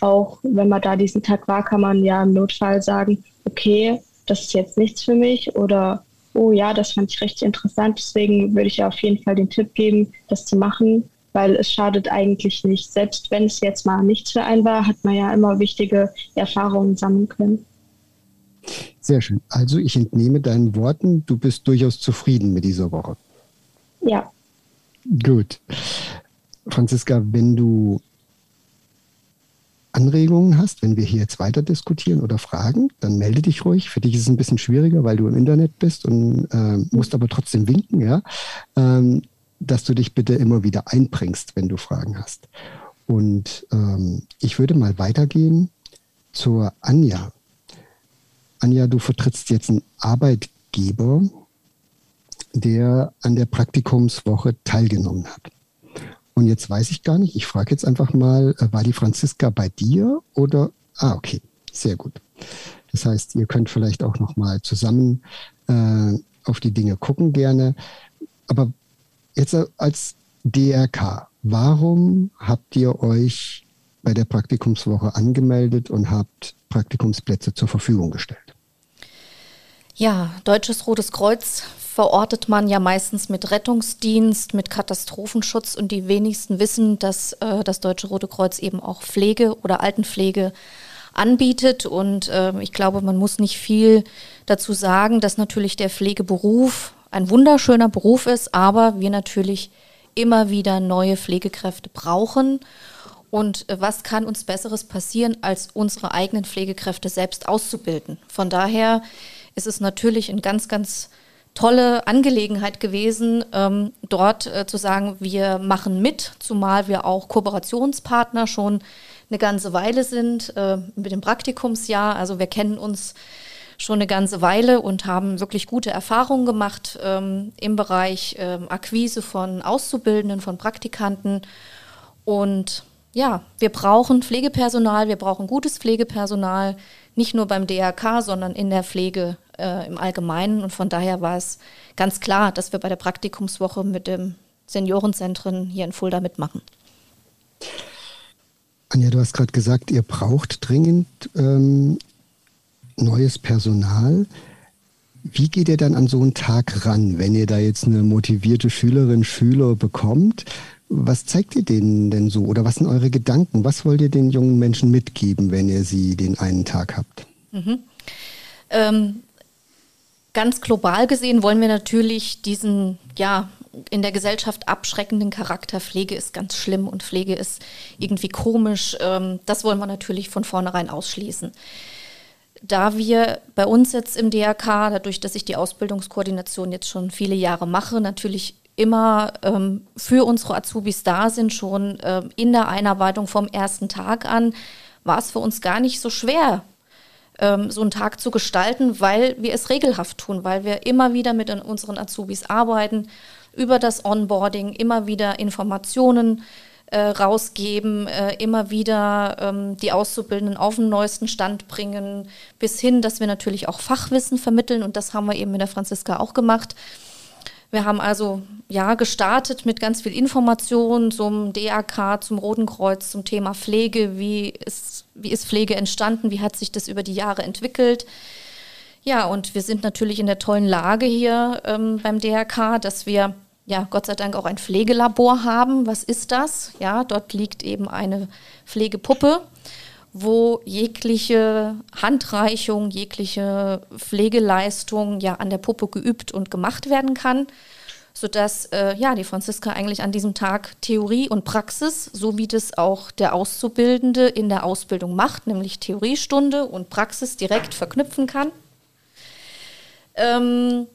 auch wenn man da diesen Tag war, kann man ja im Notfall sagen, okay, das ist jetzt nichts für mich oder oh ja, das fand ich richtig interessant. Deswegen würde ich ja auf jeden Fall den Tipp geben, das zu machen weil es schadet eigentlich nicht. Selbst wenn es jetzt mal nichts für einen war, hat man ja immer wichtige Erfahrungen sammeln können.
Sehr schön. Also ich entnehme deinen Worten, du bist durchaus zufrieden mit dieser Woche.
Ja.
Gut. Franziska, wenn du Anregungen hast, wenn wir hier jetzt weiter diskutieren oder fragen, dann melde dich ruhig. Für dich ist es ein bisschen schwieriger, weil du im Internet bist und äh, musst aber trotzdem winken, ja. Ähm, dass du dich bitte immer wieder einbringst, wenn du Fragen hast. Und ähm, ich würde mal weitergehen zur Anja. Anja, du vertrittst jetzt einen Arbeitgeber, der an der Praktikumswoche teilgenommen hat. Und jetzt weiß ich gar nicht, ich frage jetzt einfach mal, äh, war die Franziska bei dir oder? Ah, okay, sehr gut. Das heißt, ihr könnt vielleicht auch noch mal zusammen äh, auf die Dinge gucken gerne. Aber Jetzt als DRK, warum habt ihr euch bei der Praktikumswoche angemeldet und habt Praktikumsplätze zur Verfügung gestellt?
Ja, Deutsches Rotes Kreuz verortet man ja meistens mit Rettungsdienst, mit Katastrophenschutz und die wenigsten wissen, dass äh, das Deutsche Rote Kreuz eben auch Pflege oder Altenpflege anbietet. Und äh, ich glaube, man muss nicht viel dazu sagen, dass natürlich der Pflegeberuf ein wunderschöner Beruf ist, aber wir natürlich immer wieder neue Pflegekräfte brauchen. Und äh, was kann uns Besseres passieren, als unsere eigenen Pflegekräfte selbst auszubilden? Von daher ist es natürlich eine ganz, ganz tolle Angelegenheit gewesen, ähm, dort äh, zu sagen, wir machen mit, zumal wir auch Kooperationspartner schon eine ganze Weile sind äh, mit dem Praktikumsjahr. Also wir kennen uns schon eine ganze Weile und haben wirklich gute Erfahrungen gemacht ähm, im Bereich ähm, Akquise von Auszubildenden, von Praktikanten. Und ja, wir brauchen Pflegepersonal, wir brauchen gutes Pflegepersonal, nicht nur beim DRK, sondern in der Pflege äh, im Allgemeinen. Und von daher war es ganz klar, dass wir bei der Praktikumswoche mit dem Seniorenzentren hier in Fulda mitmachen.
Anja, du hast gerade gesagt, ihr braucht dringend ähm, neues Personal. Wie geht ihr dann an so einen Tag ran, wenn ihr da jetzt eine motivierte Schülerin, Schüler bekommt? Was zeigt ihr denen denn so oder was sind eure Gedanken? Was wollt ihr den jungen Menschen mitgeben, wenn ihr sie den einen Tag habt? Mhm.
Ähm, ganz global gesehen wollen wir natürlich diesen, ja, in der Gesellschaft abschreckenden Charakter. Pflege ist ganz schlimm und Pflege ist irgendwie komisch. Ähm, das wollen wir natürlich von vornherein ausschließen. Da wir bei uns jetzt im DRK, dadurch, dass ich die Ausbildungskoordination jetzt schon viele Jahre mache, natürlich immer ähm, für unsere Azubis da sind, schon äh, in der Einarbeitung vom ersten Tag an, war es für uns gar nicht so schwer, ähm, so einen Tag zu gestalten, weil wir es regelhaft tun, weil wir immer wieder mit unseren Azubis arbeiten, über das Onboarding, immer wieder Informationen äh, rausgeben, äh, immer wieder ähm, die Auszubildenden auf den neuesten Stand bringen, bis hin, dass wir natürlich auch Fachwissen vermitteln und das haben wir eben mit der Franziska auch gemacht. Wir haben also ja gestartet mit ganz viel Informationen zum DAK, zum Roten Kreuz, zum Thema Pflege. Wie ist, wie ist Pflege entstanden? Wie hat sich das über die Jahre entwickelt? Ja, und wir sind natürlich in der tollen Lage hier ähm, beim DRK, dass wir ja, Gott sei Dank auch ein Pflegelabor haben. Was ist das? Ja, dort liegt eben eine Pflegepuppe, wo jegliche Handreichung, jegliche Pflegeleistung ja an der Puppe geübt und gemacht werden kann, sodass äh, ja, die Franziska eigentlich an diesem Tag Theorie und Praxis, so wie das auch der Auszubildende in der Ausbildung macht, nämlich Theoriestunde und Praxis direkt verknüpfen kann. Ähm,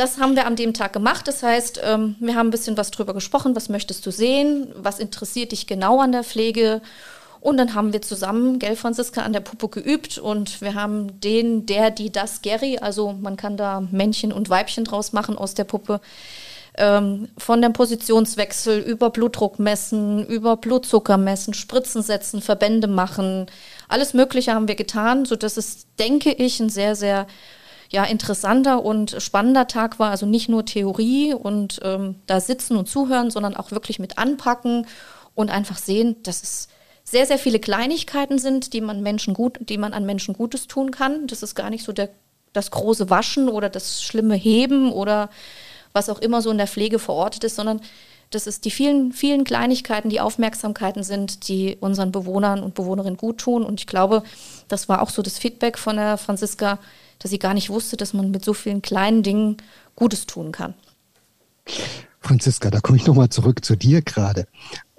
das haben wir an dem Tag gemacht. Das heißt, ähm, wir haben ein bisschen was drüber gesprochen. Was möchtest du sehen? Was interessiert dich genau an der Pflege? Und dann haben wir zusammen, gell, Franziska, an der Puppe geübt und wir haben den, der, die, das, Gary, also man kann da Männchen und Weibchen draus machen aus der Puppe, ähm, von dem Positionswechsel über Blutdruck messen, über Blutzucker messen, Spritzen setzen, Verbände machen, alles Mögliche haben wir getan, sodass es, denke ich, ein sehr, sehr ja, interessanter und spannender Tag war. Also nicht nur Theorie und ähm, da sitzen und zuhören, sondern auch wirklich mit anpacken und einfach sehen, dass es sehr, sehr viele Kleinigkeiten sind, die man Menschen gut, die man an Menschen Gutes tun kann. Das ist gar nicht so der, das große Waschen oder das schlimme Heben oder was auch immer so in der Pflege verortet ist, sondern das ist die vielen, vielen Kleinigkeiten, die Aufmerksamkeiten sind, die unseren Bewohnern und Bewohnerinnen gut tun. Und ich glaube, das war auch so das Feedback von der Franziska, dass sie gar nicht wusste, dass man mit so vielen kleinen Dingen Gutes tun kann.
Franziska, da komme ich nochmal zurück zu dir gerade.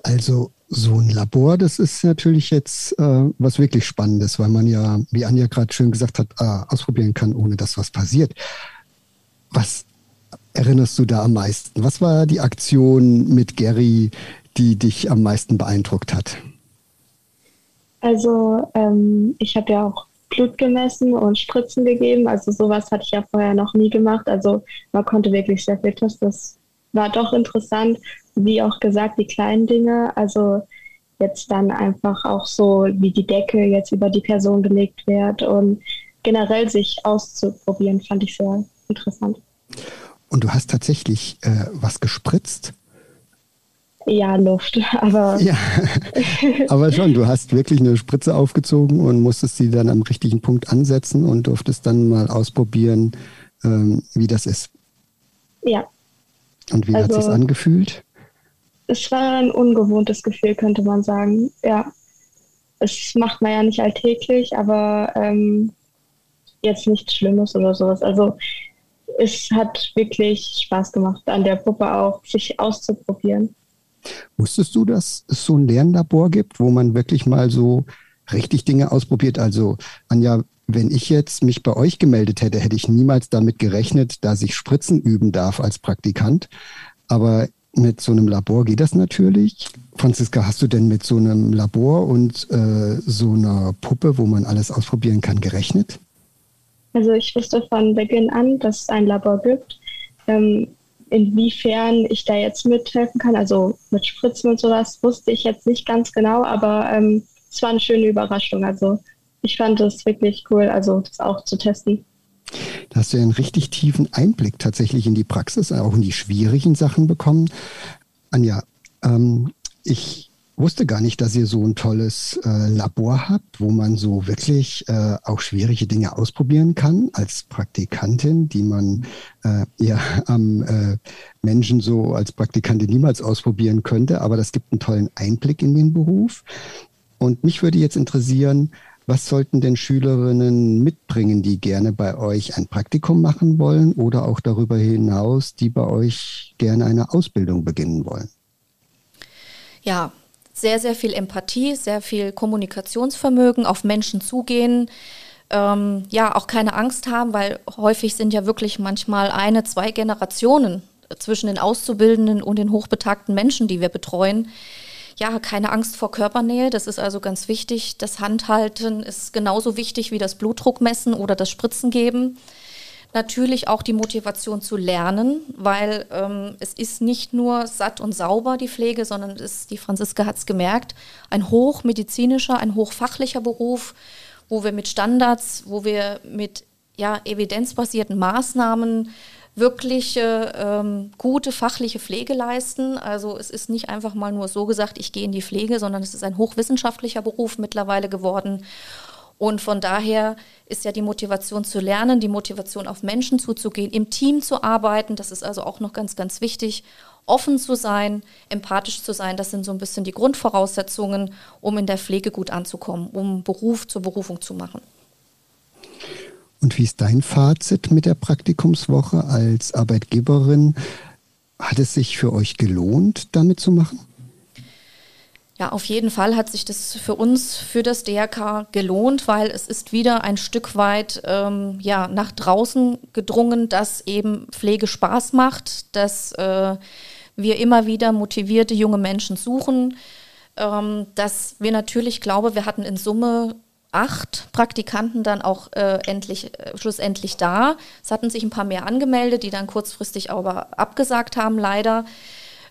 Also so ein Labor, das ist natürlich jetzt äh, was wirklich Spannendes, weil man ja, wie Anja gerade schön gesagt hat, äh, ausprobieren kann, ohne dass was passiert. Was erinnerst du da am meisten? Was war die Aktion mit Gary, die dich am meisten beeindruckt hat?
Also ähm, ich habe ja auch Blut gemessen und Spritzen gegeben. Also sowas hatte ich ja vorher noch nie gemacht. Also man konnte wirklich sehr viel testen. Das war doch interessant. Wie auch gesagt, die kleinen Dinge. Also jetzt dann einfach auch so, wie die Decke jetzt über die Person gelegt wird und generell sich auszuprobieren, fand ich sehr interessant.
Und du hast tatsächlich äh, was gespritzt?
Ja, Luft, aber. Ja,
aber schon, du hast wirklich eine Spritze aufgezogen und musstest sie dann am richtigen Punkt ansetzen und durftest dann mal ausprobieren, ähm, wie das ist.
Ja.
Und wie also, hat es sich angefühlt?
Es war ein ungewohntes Gefühl, könnte man sagen. Ja. Es macht man ja nicht alltäglich, aber ähm, jetzt nichts Schlimmes oder sowas. Also es hat wirklich Spaß gemacht, an der Puppe auch sich auszuprobieren.
Wusstest du, dass es so ein Lernlabor gibt, wo man wirklich mal so richtig Dinge ausprobiert? Also, Anja, wenn ich jetzt mich bei euch gemeldet hätte, hätte ich niemals damit gerechnet, dass ich Spritzen üben darf als Praktikant. Aber mit so einem Labor geht das natürlich. Franziska, hast du denn mit so einem Labor und äh, so einer Puppe, wo man alles ausprobieren kann, gerechnet?
Also ich wusste von Beginn an, dass es ein Labor gibt. Ähm, inwiefern ich da jetzt mithelfen kann, also mit Spritzen und sowas, wusste ich jetzt nicht ganz genau, aber ähm, es war eine schöne Überraschung. Also ich fand es wirklich cool, also das auch zu testen.
Da hast du ja einen richtig tiefen Einblick tatsächlich in die Praxis, auch in die schwierigen Sachen bekommen. Anja, ähm, ich wusste gar nicht, dass ihr so ein tolles äh, Labor habt, wo man so wirklich äh, auch schwierige Dinge ausprobieren kann als Praktikantin, die man äh, ja am äh, Menschen so als Praktikantin niemals ausprobieren könnte. Aber das gibt einen tollen Einblick in den Beruf. Und mich würde jetzt interessieren, was sollten denn Schülerinnen mitbringen, die gerne bei euch ein Praktikum machen wollen oder auch darüber hinaus, die bei euch gerne eine Ausbildung beginnen wollen?
Ja, sehr, sehr viel Empathie, sehr viel Kommunikationsvermögen, auf Menschen zugehen. Ähm, ja, auch keine Angst haben, weil häufig sind ja wirklich manchmal eine, zwei Generationen zwischen den Auszubildenden und den hochbetagten Menschen, die wir betreuen. Ja, keine Angst vor Körpernähe, das ist also ganz wichtig. Das Handhalten ist genauso wichtig wie das Blutdruckmessen oder das Spritzen geben natürlich auch die Motivation zu lernen, weil ähm, es ist nicht nur satt und sauber die Pflege, sondern es, die Franziska hat es gemerkt, ein hochmedizinischer, ein hochfachlicher Beruf, wo wir mit Standards, wo wir mit ja, evidenzbasierten Maßnahmen wirklich ähm, gute fachliche Pflege leisten. Also es ist nicht einfach mal nur so gesagt, ich gehe in die Pflege, sondern es ist ein hochwissenschaftlicher Beruf mittlerweile geworden. Und von daher ist ja die Motivation zu lernen, die Motivation auf Menschen zuzugehen, im Team zu arbeiten, das ist also auch noch ganz, ganz wichtig. offen zu sein, empathisch zu sein, das sind so ein bisschen die Grundvoraussetzungen, um in der Pflege gut anzukommen, um Beruf zur Berufung zu machen.
Und wie ist dein Fazit mit der Praktikumswoche als Arbeitgeberin? Hat es sich für euch gelohnt, damit zu machen?
Ja, auf jeden Fall hat sich das für uns, für das DRK gelohnt, weil es ist wieder ein Stück weit ähm, ja, nach draußen gedrungen, dass eben Pflege Spaß macht, dass äh, wir immer wieder motivierte junge Menschen suchen, ähm, dass wir natürlich, glaube, wir hatten in Summe acht Praktikanten dann auch äh, endlich, äh, schlussendlich da. Es hatten sich ein paar mehr angemeldet, die dann kurzfristig aber abgesagt haben, leider.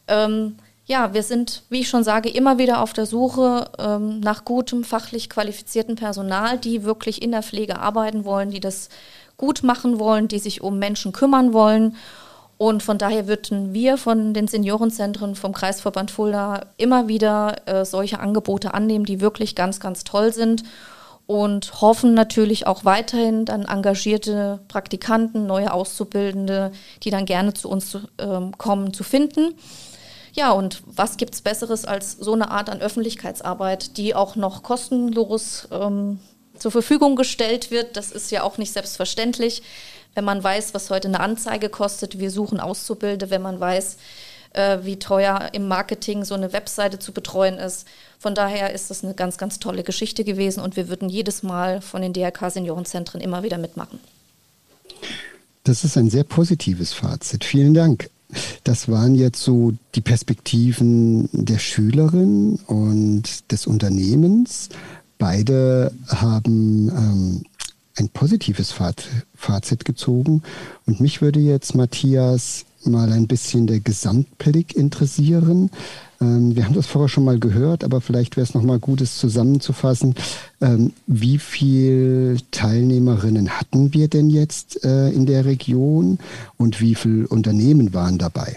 Ähm, ja, wir sind, wie ich schon sage, immer wieder auf der Suche ähm, nach gutem, fachlich qualifizierten Personal, die wirklich in der Pflege arbeiten wollen, die das gut machen wollen, die sich um Menschen kümmern wollen. Und von daher würden wir von den Seniorenzentren vom Kreisverband Fulda immer wieder äh, solche Angebote annehmen, die wirklich ganz, ganz toll sind und hoffen natürlich auch weiterhin dann engagierte Praktikanten, neue Auszubildende, die dann gerne zu uns ähm, kommen, zu finden. Ja, und was gibt es Besseres als so eine Art an Öffentlichkeitsarbeit, die auch noch kostenlos ähm, zur Verfügung gestellt wird? Das ist ja auch nicht selbstverständlich, wenn man weiß, was heute eine Anzeige kostet. Wir suchen Auszubildende, wenn man weiß, äh, wie teuer im Marketing so eine Webseite zu betreuen ist. Von daher ist das eine ganz, ganz tolle Geschichte gewesen und wir würden jedes Mal von den DRK Seniorenzentren immer wieder mitmachen.
Das ist ein sehr positives Fazit. Vielen Dank. Das waren jetzt so die Perspektiven der Schülerin und des Unternehmens. Beide haben ähm, ein positives Fazit gezogen. Und mich würde jetzt, Matthias, mal ein bisschen der Gesamtblick interessieren. Ähm, wir haben das vorher schon mal gehört, aber vielleicht wäre es noch mal gut, es zusammenzufassen. Ähm, wie viele Teilnehmerinnen hatten wir denn jetzt äh, in der Region und wie viele Unternehmen waren dabei?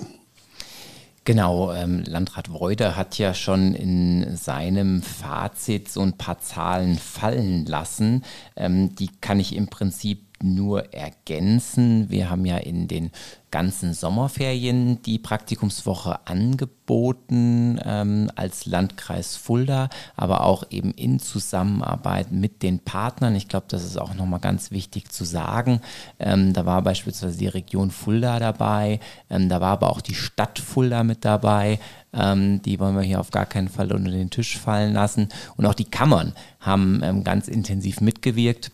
Genau, ähm, Landrat Weuder hat ja schon in seinem Fazit so ein paar Zahlen fallen lassen. Ähm, die kann ich im Prinzip nur ergänzen. Wir haben ja in den ganzen Sommerferien die Praktikumswoche angeboten ähm, als Landkreis Fulda, aber auch eben in Zusammenarbeit mit den Partnern. Ich glaube, das ist auch nochmal ganz wichtig zu sagen. Ähm, da war beispielsweise die Region Fulda dabei, ähm, da war aber auch die Stadt Fulda mit dabei. Ähm, die wollen wir hier auf gar keinen Fall unter den Tisch fallen lassen. Und auch die Kammern haben ähm, ganz intensiv mitgewirkt.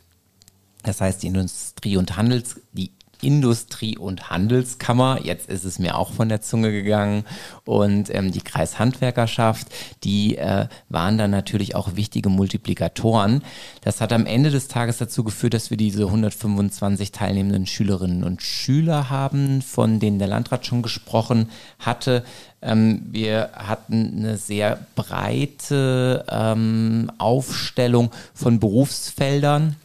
Das heißt, die Industrie- und Handels, die Industrie- und Handelskammer, jetzt ist es mir auch von der Zunge gegangen, und ähm, die Kreishandwerkerschaft, die äh, waren dann natürlich auch wichtige Multiplikatoren. Das hat am Ende des Tages dazu geführt, dass wir diese 125 teilnehmenden Schülerinnen und Schüler haben, von denen der Landrat schon gesprochen hatte. Ähm, wir hatten eine sehr breite ähm, Aufstellung von Berufsfeldern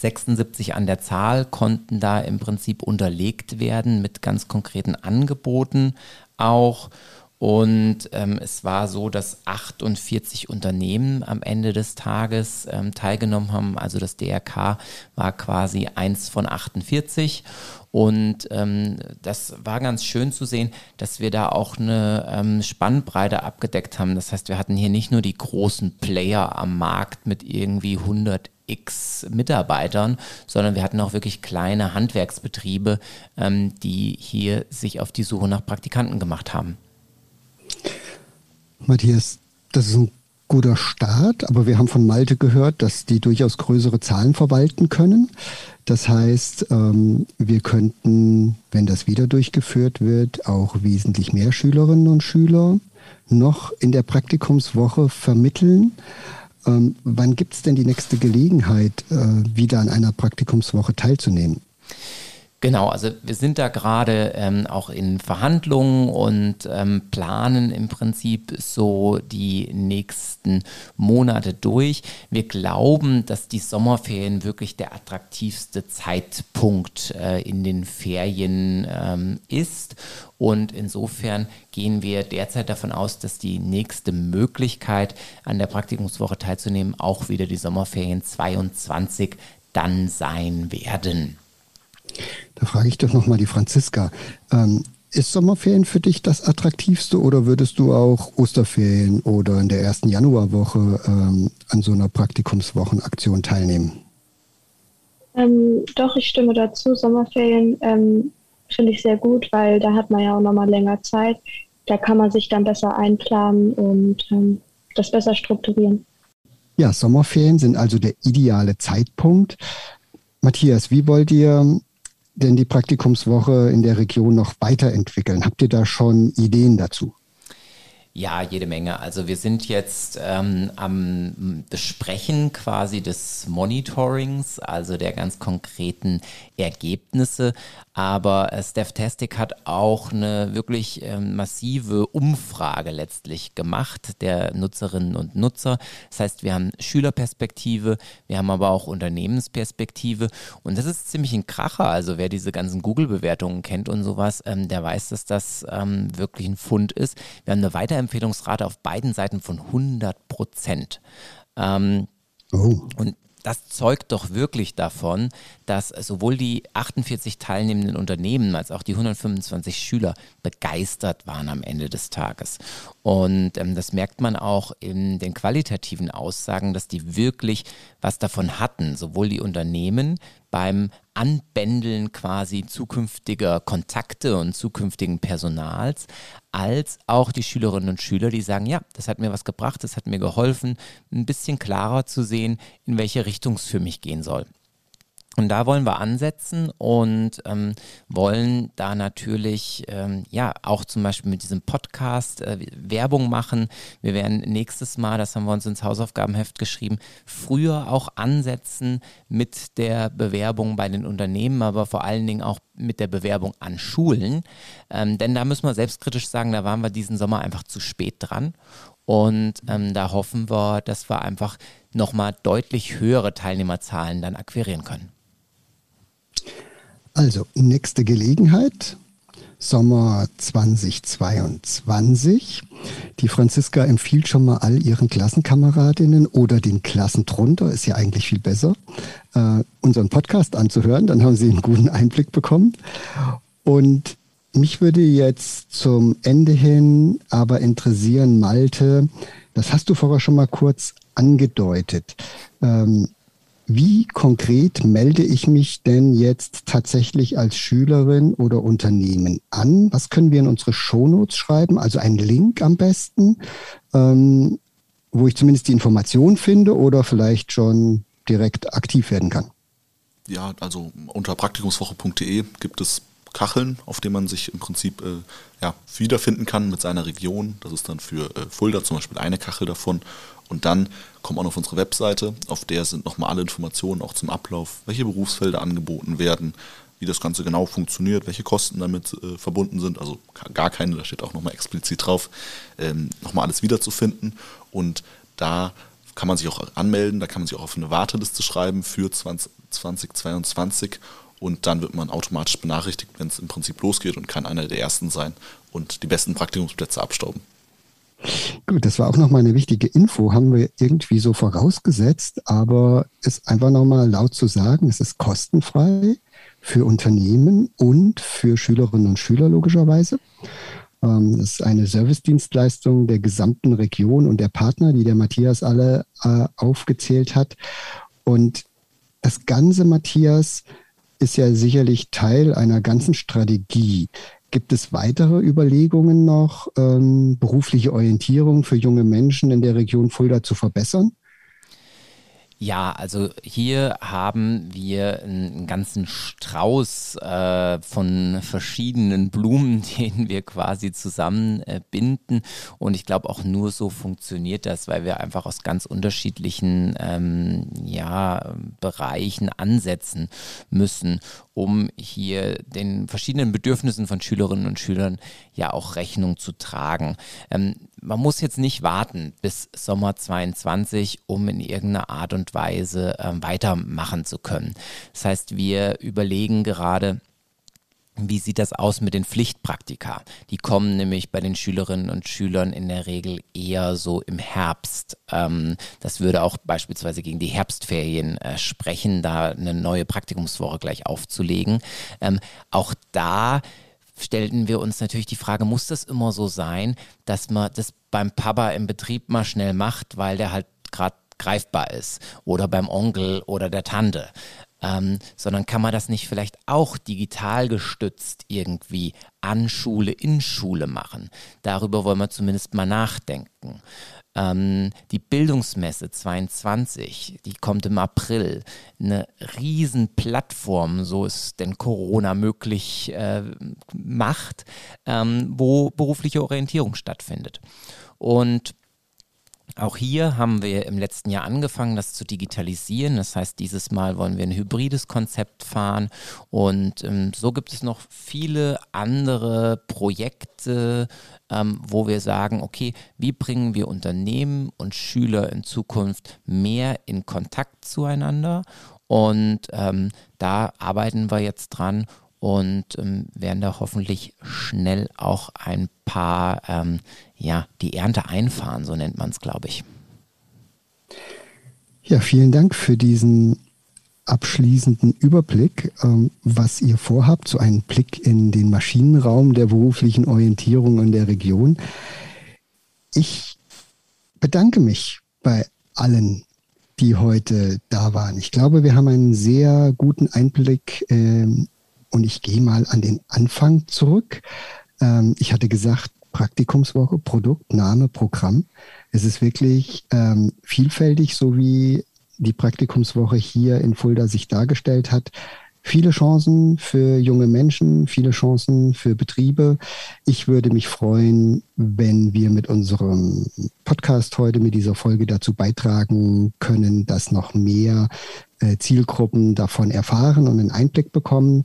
76 an der Zahl konnten da im Prinzip unterlegt werden mit ganz konkreten Angeboten auch. Und ähm, es war so, dass 48 Unternehmen am Ende des Tages ähm, teilgenommen haben. Also das DRK war quasi eins von 48. Und ähm, das war ganz schön zu sehen, dass wir da auch eine ähm, Spannbreite abgedeckt haben. Das heißt, wir hatten hier nicht nur die großen Player am Markt mit irgendwie 100 x Mitarbeitern, sondern wir hatten auch wirklich kleine Handwerksbetriebe, ähm, die hier sich auf die Suche nach Praktikanten gemacht haben.
Matthias, das ist ein guter Start, aber wir haben von Malte gehört, dass die durchaus größere Zahlen verwalten können. Das heißt, ähm, wir könnten, wenn das wieder durchgeführt wird, auch wesentlich mehr Schülerinnen und Schüler noch in der Praktikumswoche vermitteln. Ähm, wann gibt es denn die nächste Gelegenheit, äh, wieder an einer Praktikumswoche teilzunehmen?
Genau, also wir sind da gerade ähm, auch in Verhandlungen und ähm, planen im Prinzip so die nächsten Monate durch. Wir glauben, dass die Sommerferien wirklich der attraktivste Zeitpunkt äh, in den Ferien ähm, ist. Und insofern gehen wir derzeit davon aus, dass die nächste Möglichkeit, an der Praktikumswoche teilzunehmen, auch wieder die Sommerferien 22 dann sein werden.
Da frage ich doch nochmal die Franziska. Ähm, ist Sommerferien für dich das attraktivste oder würdest du auch Osterferien oder in der ersten Januarwoche ähm, an so einer Praktikumswochenaktion teilnehmen?
Ähm, doch, ich stimme dazu. Sommerferien ähm, finde ich sehr gut, weil da hat man ja auch nochmal länger Zeit. Da kann man sich dann besser einplanen und ähm, das besser strukturieren.
Ja, Sommerferien sind also der ideale Zeitpunkt. Matthias, wie wollt ihr denn die Praktikumswoche in der Region noch weiterentwickeln? Habt ihr da schon Ideen dazu?
Ja, jede Menge. Also wir sind jetzt ähm, am Besprechen quasi des Monitorings, also der ganz konkreten Ergebnisse. Aber äh, Stafftastic hat auch eine wirklich äh, massive Umfrage letztlich gemacht der Nutzerinnen und Nutzer. Das heißt, wir haben Schülerperspektive, wir haben aber auch Unternehmensperspektive. Und das ist ziemlich ein Kracher. Also wer diese ganzen Google-Bewertungen kennt und sowas, ähm, der weiß, dass das ähm, wirklich ein Fund ist. Wir haben eine Weiterempfehlungsrate auf beiden Seiten von 100 Prozent. Ähm, oh. Und das zeugt doch wirklich davon, dass sowohl die 48 teilnehmenden Unternehmen als auch die 125 Schüler begeistert waren am Ende des Tages. Und ähm, das merkt man auch in den qualitativen Aussagen, dass die wirklich was davon hatten, sowohl die Unternehmen beim Anbändeln quasi zukünftiger Kontakte und zukünftigen Personals, als auch die Schülerinnen und Schüler, die sagen, ja, das hat mir was gebracht, das hat mir geholfen, ein bisschen klarer zu sehen, in welche Richtung es für mich gehen soll. Und da wollen wir ansetzen und ähm, wollen da natürlich ähm, ja auch zum Beispiel mit diesem Podcast äh, Werbung machen. Wir werden nächstes Mal, das haben wir uns ins Hausaufgabenheft geschrieben, früher auch ansetzen mit der Bewerbung bei den Unternehmen, aber vor allen Dingen auch mit der Bewerbung an Schulen. Ähm, denn da müssen wir selbstkritisch sagen, da waren wir diesen Sommer einfach zu spät dran. Und ähm, da hoffen wir, dass wir einfach nochmal deutlich höhere Teilnehmerzahlen dann akquirieren können.
Also, nächste Gelegenheit, Sommer 2022. Die Franziska empfiehlt schon mal all ihren Klassenkameradinnen oder den Klassen drunter, ist ja eigentlich viel besser, äh, unseren Podcast anzuhören. Dann haben sie einen guten Einblick bekommen. Und mich würde jetzt zum Ende hin aber interessieren, Malte, das hast du vorher schon mal kurz angedeutet. Ähm, wie konkret melde ich mich denn jetzt tatsächlich als Schülerin oder Unternehmen an? Was können wir in unsere Shownotes schreiben? Also einen Link am besten, ähm, wo ich zumindest die Information finde oder vielleicht schon direkt aktiv werden kann.
Ja, also unter praktikumswoche.de gibt es Kacheln, auf denen man sich im Prinzip äh, ja, wiederfinden kann mit seiner Region. Das ist dann für äh, Fulda zum Beispiel eine Kachel davon. Und dann kommt man auf unsere Webseite, auf der sind nochmal alle Informationen auch zum Ablauf, welche Berufsfelder angeboten werden, wie das Ganze genau funktioniert, welche Kosten damit äh, verbunden sind. Also gar keine, da steht auch nochmal explizit drauf, ähm, nochmal alles wiederzufinden. Und da kann man sich auch anmelden, da kann man sich auch auf eine Warteliste schreiben für 20, 2022 und dann wird man automatisch benachrichtigt, wenn es im Prinzip losgeht und kann einer der Ersten sein und die besten Praktikumsplätze abstauben.
Gut, das war auch nochmal eine wichtige Info, haben wir irgendwie so vorausgesetzt, aber ist einfach nochmal laut zu sagen, es ist kostenfrei für Unternehmen und für Schülerinnen und Schüler logischerweise. Ähm, das ist eine Servicedienstleistung der gesamten Region und der Partner, die der Matthias alle äh, aufgezählt hat. Und das Ganze, Matthias, ist ja sicherlich Teil einer ganzen Strategie. Gibt es weitere Überlegungen noch, ähm, berufliche Orientierung für junge Menschen in der Region Fulda zu verbessern?
Ja, also hier haben wir einen ganzen Strauß äh, von verschiedenen Blumen, den wir quasi zusammenbinden. Äh, Und ich glaube, auch nur so funktioniert das, weil wir einfach aus ganz unterschiedlichen ähm, ja, Bereichen ansetzen müssen, um hier den verschiedenen Bedürfnissen von Schülerinnen und Schülern ja auch Rechnung zu tragen. Ähm, man muss jetzt nicht warten bis Sommer 22, um in irgendeiner Art und Weise äh, weitermachen zu können. Das heißt, wir überlegen gerade, wie sieht das aus mit den Pflichtpraktika? Die kommen nämlich bei den Schülerinnen und Schülern in der Regel eher so im Herbst. Ähm, das würde auch beispielsweise gegen die Herbstferien äh, sprechen, da eine neue Praktikumswoche gleich aufzulegen. Ähm, auch da stellten wir uns natürlich die Frage, muss das immer so sein, dass man das beim Papa im Betrieb mal schnell macht, weil der halt gerade greifbar ist oder beim Onkel oder der Tante. Ähm, sondern kann man das nicht vielleicht auch digital gestützt irgendwie an Schule, in Schule machen? Darüber wollen wir zumindest mal nachdenken. Ähm, die Bildungsmesse 22, die kommt im April. Eine Riesenplattform, so es denn Corona möglich äh, macht, ähm, wo berufliche Orientierung stattfindet. Und auch hier haben wir im letzten Jahr angefangen, das zu digitalisieren. Das heißt, dieses Mal wollen wir ein hybrides Konzept fahren. Und ähm, so gibt es noch viele andere Projekte, ähm, wo wir sagen, okay, wie bringen wir Unternehmen und Schüler in Zukunft mehr in Kontakt zueinander? Und ähm, da arbeiten wir jetzt dran und ähm, werden da hoffentlich schnell auch ein paar, ähm, ja, die Ernte einfahren, so nennt man es, glaube ich.
Ja, vielen Dank für diesen abschließenden Überblick, ähm, was ihr vorhabt, so einen Blick in den Maschinenraum der beruflichen Orientierung in der Region. Ich bedanke mich bei allen, die heute da waren. Ich glaube, wir haben einen sehr guten Einblick ähm, und ich gehe mal an den Anfang zurück. Ähm, ich hatte gesagt, Praktikumswoche, Produkt, Name, Programm. Es ist wirklich ähm, vielfältig, so wie die Praktikumswoche hier in Fulda sich dargestellt hat. Viele Chancen für junge Menschen, viele Chancen für Betriebe. Ich würde mich freuen, wenn wir mit unserem Podcast heute, mit dieser Folge dazu beitragen können, dass noch mehr äh, Zielgruppen davon erfahren und einen Einblick bekommen.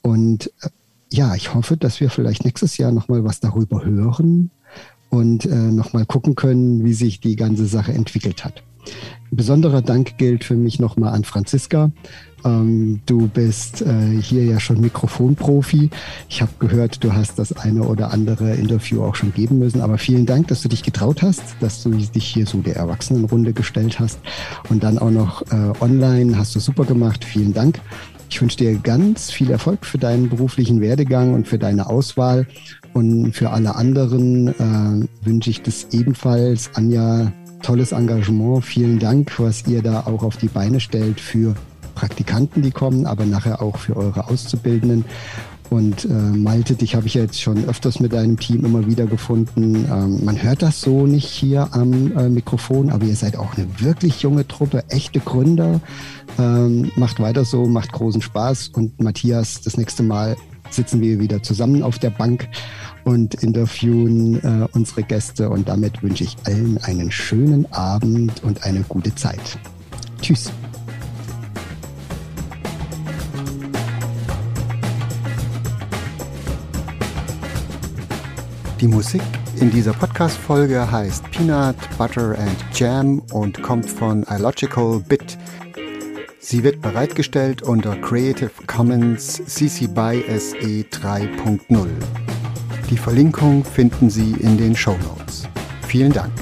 Und äh, ja, ich hoffe, dass wir vielleicht nächstes Jahr nochmal was darüber hören und äh, nochmal gucken können, wie sich die ganze Sache entwickelt hat. Besonderer Dank gilt für mich nochmal an Franziska. Ähm, du bist äh, hier ja schon Mikrofonprofi. Ich habe gehört, du hast das eine oder andere Interview auch schon geben müssen. Aber vielen Dank, dass du dich getraut hast, dass du dich hier so der Erwachsenenrunde gestellt hast. Und dann auch noch äh, online hast du super gemacht. Vielen Dank. Ich wünsche dir ganz viel Erfolg für deinen beruflichen Werdegang und für deine Auswahl. Und für alle anderen äh, wünsche ich das ebenfalls. Anja, tolles Engagement. Vielen Dank, was ihr da auch auf die Beine stellt für Praktikanten, die kommen, aber nachher auch für eure Auszubildenden. Und äh, Malte, dich habe ich ja jetzt schon öfters mit deinem Team immer wieder gefunden. Ähm, man hört das so nicht hier am äh, Mikrofon, aber ihr seid auch eine wirklich junge Truppe, echte Gründer. Ähm, macht weiter so, macht großen Spaß. Und Matthias, das nächste Mal sitzen wir wieder zusammen auf der Bank und interviewen äh, unsere Gäste. Und damit wünsche ich allen einen schönen Abend und eine gute Zeit. Tschüss. Die Musik in dieser Podcast-Folge heißt Peanut, Butter and Jam und kommt von iLogical Bit. Sie wird bereitgestellt unter Creative Commons CC BY SE 3.0. Die Verlinkung finden Sie in den Show Notes. Vielen Dank.